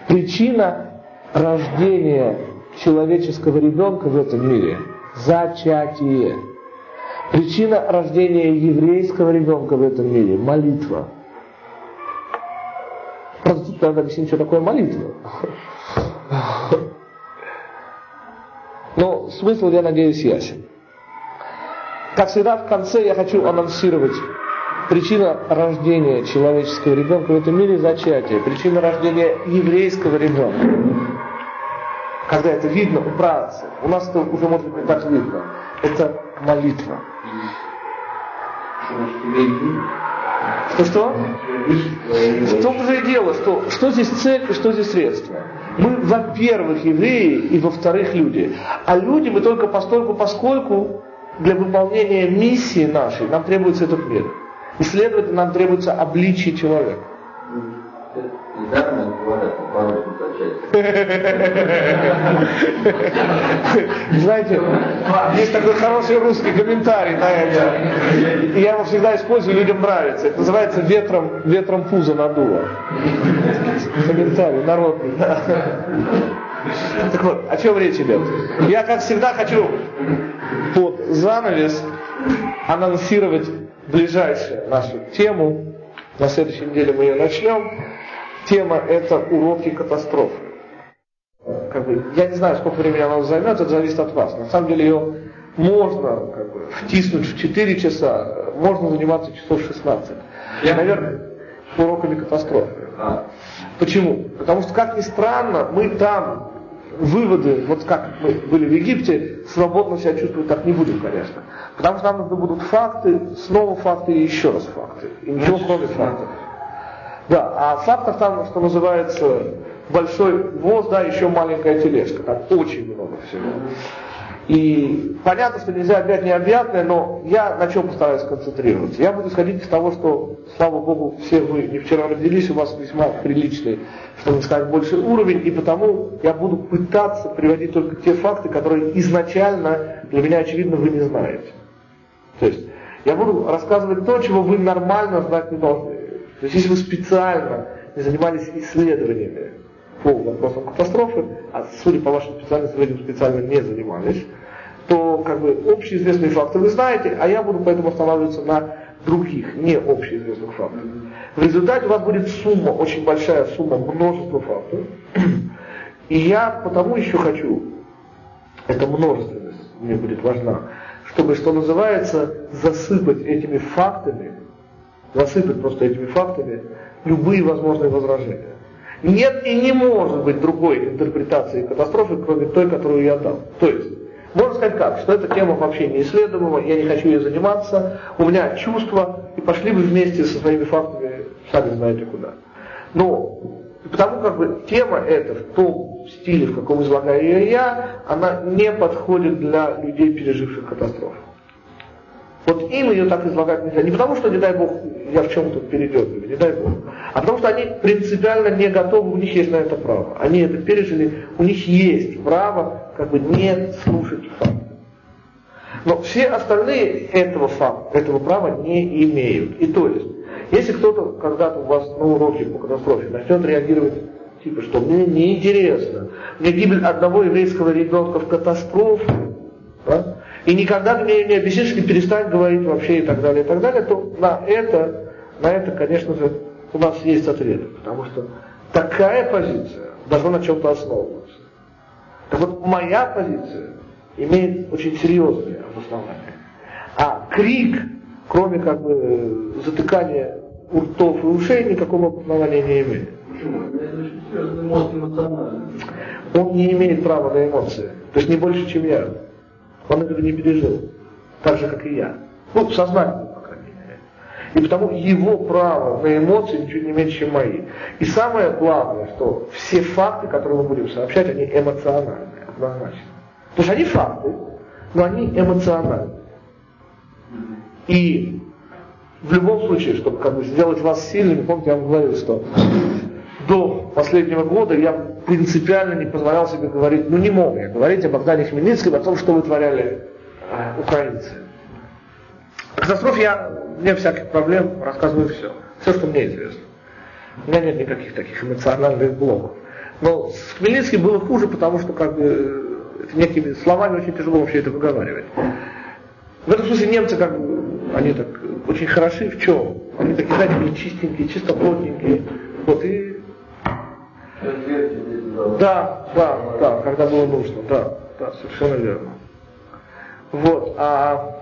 Причина рождения человеческого ребенка в этом мире – зачатие. Причина рождения еврейского ребенка в этом мире – молитва. Правда, тут надо объяснить, что такое молитва. Но смысл, я надеюсь, ясен. Как всегда, в конце я хочу анонсировать причина рождения человеческого ребенка в этом мире – зачатие. Причина рождения еврейского ребенка. Когда это видно у у нас это уже может быть так видно. Это молитва. Что-что? В том же и дело, что, что здесь цель и что здесь средство. Мы, во-первых, евреи, и во-вторых, люди. А люди мы только постольку, поскольку для выполнения миссии нашей нам требуется этот мир. И, следовательно, нам требуется обличие человека. Недаром говорят, Знаете, есть такой хороший русский комментарий на это. Я его всегда использую, людям нравится. Это называется ветром, ветром пузо надуло. Комментарий народный. Да. Так вот, о чем речь идет? Я, как всегда, хочу под занавес анонсировать ближайшую нашу тему. На следующей неделе мы ее начнем. Тема это уроки катастрофы. Как бы, я не знаю, сколько времени она займет, это зависит от вас. На самом деле ее можно как бы, втиснуть в 4 часа, можно заниматься часов 16. Я, наверное, уроками катастрофы. А. Почему? Потому что, как ни странно, мы там выводы, вот как мы были в Египте, свободно себя чувствовать так не будем, конечно. Потому что нам нужны будут факты, снова факты и еще раз факты. И ничего кроме фактов. Да, а фактов там, что называется, большой воз, да, еще маленькая тележка. Там очень много всего. И понятно, что нельзя объять необъятное, но я на чем постараюсь концентрироваться. Я буду исходить из того, что, слава Богу, все вы не вчера родились, у вас весьма приличный, чтобы сказать, больший уровень, и потому я буду пытаться приводить только те факты, которые изначально для меня, очевидно, вы не знаете. То есть я буду рассказывать то, чего вы нормально знать не должны. То есть если вы специально не занимались исследованиями по вопросам катастрофы, а судя по вашим специальностям, вы этим специально не занимались, то как бы общеизвестные факты вы знаете, а я буду поэтому останавливаться на других, не общеизвестных фактах. В результате у вас будет сумма, очень большая сумма, множество фактов. И я потому еще хочу, эта множественность мне будет важна, чтобы, что называется, засыпать этими фактами, засыпать просто этими фактами любые возможные возражения. Нет и не может быть другой интерпретации катастрофы, кроме той, которую я дал. То есть, можно сказать как, что эта тема вообще не исследуема, я не хочу ей заниматься, у меня чувства, и пошли бы вместе со своими фактами, сами знаете куда. Но потому как бы тема эта в том стиле, в каком излагаю ее я, она не подходит для людей, переживших катастрофу. Вот им ее так излагать нельзя. Не потому, что, не дай Бог, я в чем-то передергиваю, не дай Бог. А потому что они принципиально не готовы, у них есть на это право. Они это пережили, у них есть право как бы не слушать факт. Но все остальные этого факта, этого права не имеют. И то есть, если кто-то когда-то у вас на уроке по катастрофе начнет реагировать типа, что мне неинтересно, мне гибель одного еврейского ребенка в катастрофе, да? и никогда мне не объяснишь, и перестать говорить вообще и так далее, и так далее, то на это, на это, конечно же, у нас есть ответы, потому что такая позиция должна на чем-то основываться. Так вот, моя позиция имеет очень серьезное обоснование. А крик, кроме как бы затыкания уртов и ушей, никакого обоснования не имеет. Он не имеет права на эмоции. То есть не больше, чем я. Он этого не пережил. Так же, как и я. Ну, сознательно. И потому его право на эмоции ничего не меньше, чем мои. И самое главное, что все факты, которые мы будем сообщать, они эмоциональные, однозначно. То есть они факты, но они эмоциональны. И в любом случае, чтобы как бы сделать вас сильными, помните, я вам говорил, что до последнего года я принципиально не позволял себе говорить, ну не мог я говорить о Богдане Хмельницком, о том, что вытворяли э, украинцы. О катастрофе я, нет всяких проблем, рассказываю все. Все, что мне известно. У меня нет никаких таких эмоциональных блоков. Но с Хмельницким было хуже, потому что как бы некими словами очень тяжело вообще это выговаривать. В этом смысле немцы как бы, они так очень хороши в чем? Они такие, знаете, чистенькие, чистоплотненькие. Вот и да, да, да, когда было нужно, да, да, совершенно верно. Вот, а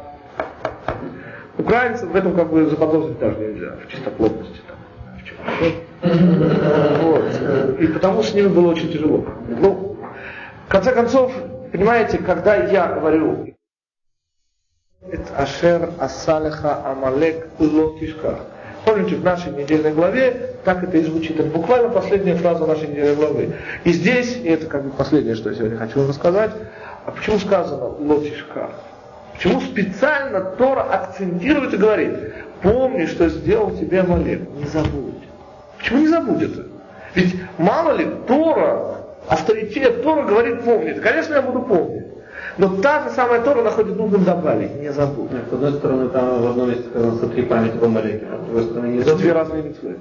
украинцев в этом как бы заподозрить даже нельзя, в чистоплотности там, в Вот. И потому с ними было очень тяжело. Ну, в конце концов, понимаете, когда я говорю это Ашер Асалеха Амалек Лотишка. Помните, в нашей недельной главе так это и звучит. Это буквально последняя фраза нашей недельной главы. И здесь, и это как бы последнее, что я сегодня хочу вам рассказать, а почему сказано лотишка? Почему специально Тора акцентирует и говорит, помни, что сделал тебе Амалек, не забудь. Почему не забудь это? Ведь мало ли, Тора, авторитет Тора говорит помнит. Конечно, я буду помнить. Но та же самая Тора находит нужным добавить, не забудь. Нет, с одной стороны, там в одном месте сказано «сотри память об Амалеке», а с другой стороны, не Это две разные митцвы.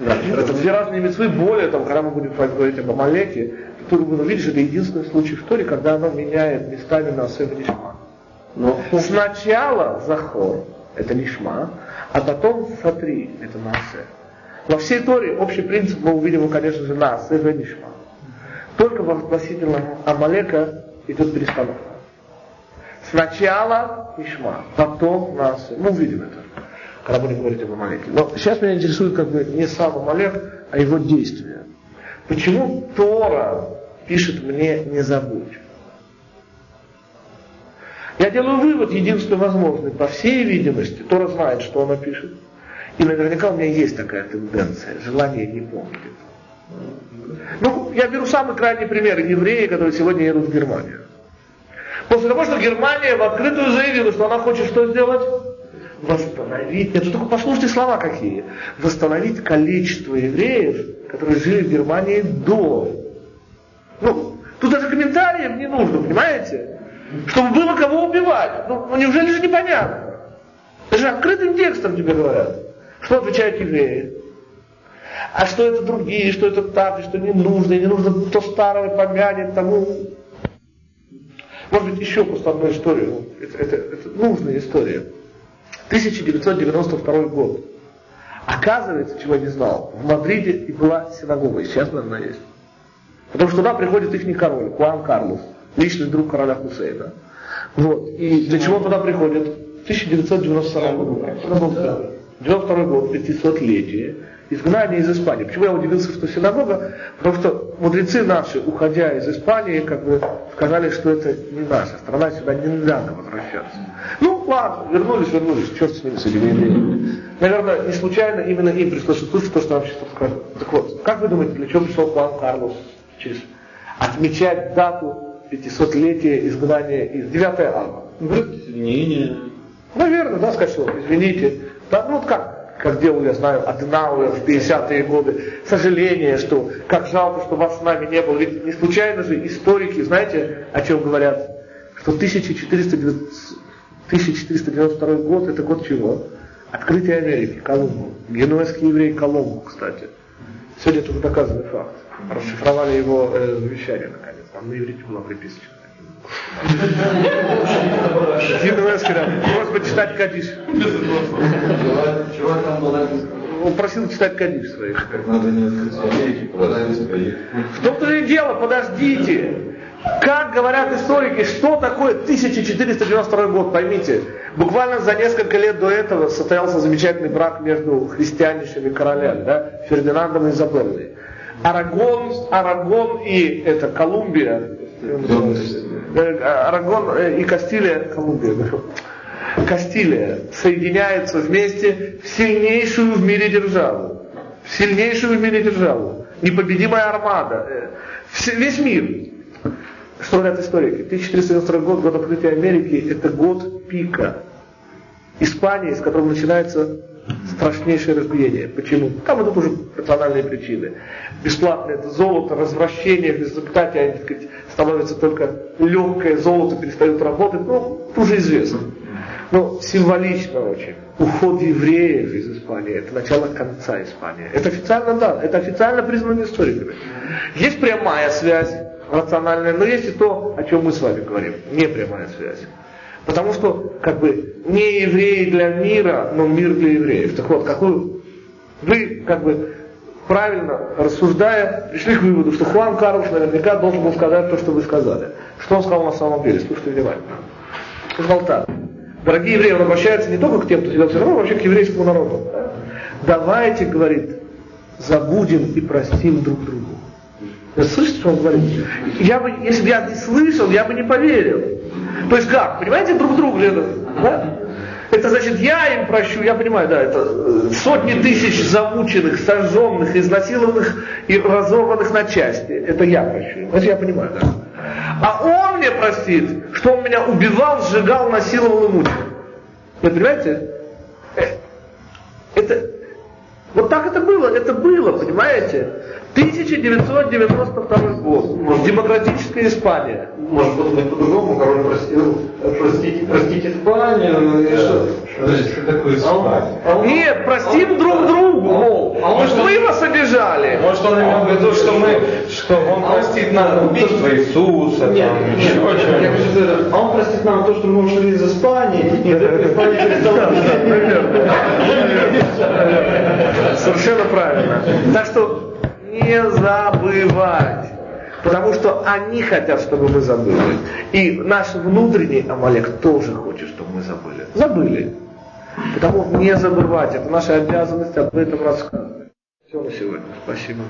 Да, Это две разные митцвы. Более того, когда мы будем говорить об Амалеке, то вы увидите, это единственный случай в Торе, когда оно меняет местами на Асеф Нишма. Но Сначала Захор, это Нишма, а потом Сатри, это Наасе. Во всей Торе общий принцип мы увидим, конечно же, Наасе и Нишма. Только в относительно Амалека идет перестановка. Сначала Нишма, потом Наасе. Мы увидим это, когда будем говорить об Амалеке. Но сейчас меня интересует как бы не сам Амалек, а его действия. Почему Тора пишет мне не забудь? Я делаю вывод, единственный возможный, по всей видимости, Тора знает, что она пишет. И наверняка у меня есть такая тенденция, желание не помнить. Ну, я беру самый крайний пример, евреи, которые сегодня едут в Германию. После того, что Германия в открытую заявила, что она хочет что сделать? Восстановить, нет, только послушайте слова какие. Восстановить количество евреев, которые жили в Германии до. Ну, тут даже комментариев не нужно, понимаете? Чтобы было кого убивать. Ну, ну неужели же непонятно? Это же открытым текстом тебе говорят. Что отвечают евреи? А что это другие, что это так, и что не нужно, и не нужно то старое помянет, тому. Может быть, еще просто одну историю. Это, это, это нужная история. 1992 год. Оказывается, чего я не знал, в Мадриде и была синагога, и сейчас, наверное, есть. Потому что туда приходит их король, Хуан Карлос, личный друг короля Хусейна. Вот. И для чего он туда приходит? 1992 год. 92 год, 500-летие, изгнание из Испании. Почему я удивился, что синагога? Потому что мудрецы наши, уходя из Испании, как бы сказали, что это не наша страна, сюда не надо возвращаться. Ну, ладно, вернулись, вернулись, черт с ними, с этими евреями. Наверное, не случайно именно им пришлось услышать то, что нам сейчас скажут. Так вот, как вы думаете, для чего пришел Хуан Карлос через отмечать дату 500-летия изгнания из 9 августа? извинения. Наверное, да, что извините. Да, ну вот как, как делал, я знаю, Аденауэр в 50-е годы. Сожаление, что как жалко, что вас с нами не было. Ведь не случайно же историки, знаете, о чем говорят? Что 1490, 1492 год это год чего? Открытие Америки, Колумбу. Генуэзский еврей Колумбу, кстати. Сегодня это уже доказанный факт. Расшифровали его э, завещание, наконец. Там на иврите была да. Просьба читать Кадиш. Чего там было? Он просил читать Кадиш своих. В том-то и дело, подождите. Как говорят историки, что такое 1492 год, поймите. Буквально за несколько лет до этого состоялся замечательный брак между христианнейшими королями, да, Фердинандом и Изабеллой. Арагон, Арагон и это Колумбия, э, Арагон э, и Кастилия, Колумбия. Кастилия соединяются вместе в сильнейшую в мире державу. В сильнейшую в мире державу. Непобедимая армада. Э, Весь мир. Что говорят историки? 1492 год, год открытия Америки, это год пика. Испании, с которого начинается страшнейшее разбиение. Почему? Там идут уже рациональные причины. Бесплатное это золото, развращение в результате они, так сказать, становится только легкое золото, перестает работать. Ну, уже известно. Но символично очень. Уход евреев из Испании, это начало конца Испании. Это официально, да, это официально признано историками. Есть прямая связь рациональная, но есть и то, о чем мы с вами говорим, непрямая связь. Потому что, как бы, не евреи для мира, но мир для евреев. Так вот, какую вы, как бы, правильно рассуждая, пришли к выводу, что Хуан Карлос наверняка должен был сказать то, что вы сказали. Что он сказал на самом деле? Слушайте внимательно. Он сказал так. Дорогие евреи, он обращается не только к тем, кто сидел в но вообще к еврейскому народу. Давайте, говорит, забудем и простим друг другу. Вы слышите, что он говорит? Я бы, если бы я не слышал, я бы не поверил. То есть как? Понимаете, друг другу это, да? Это значит, я им прощу, я понимаю, да, это э, сотни тысяч замученных, сожженных, изнасилованных и разорванных на части. Это я прощу. Это я понимаю, да. А он мне простит, что он меня убивал, сжигал, насиловал и мучил. Вы понимаете? Э, Это, Вот так это было, это было, понимаете? 1992 год. Может, Демократическая Испания. Может подумать по-другому, король простил, простите, простите Испанию, и что? Что такое Испания? А он- Нет, простим друг другу, мол. А он Может, мы вас обижали. Может он имел в виду, что мы, что он простит нам убийство Иисуса, Нет, там, нет, еще а он простит нам то, что мы ушли из Испании, и вдруг Испания перестала Совершенно правильно. Так что не забывать. Потому что они хотят, чтобы мы забыли. И наш внутренний Амалек тоже хочет, чтобы мы забыли. Забыли. Потому не забывать. Это наша обязанность об этом рассказывать. Все на сегодня. Спасибо.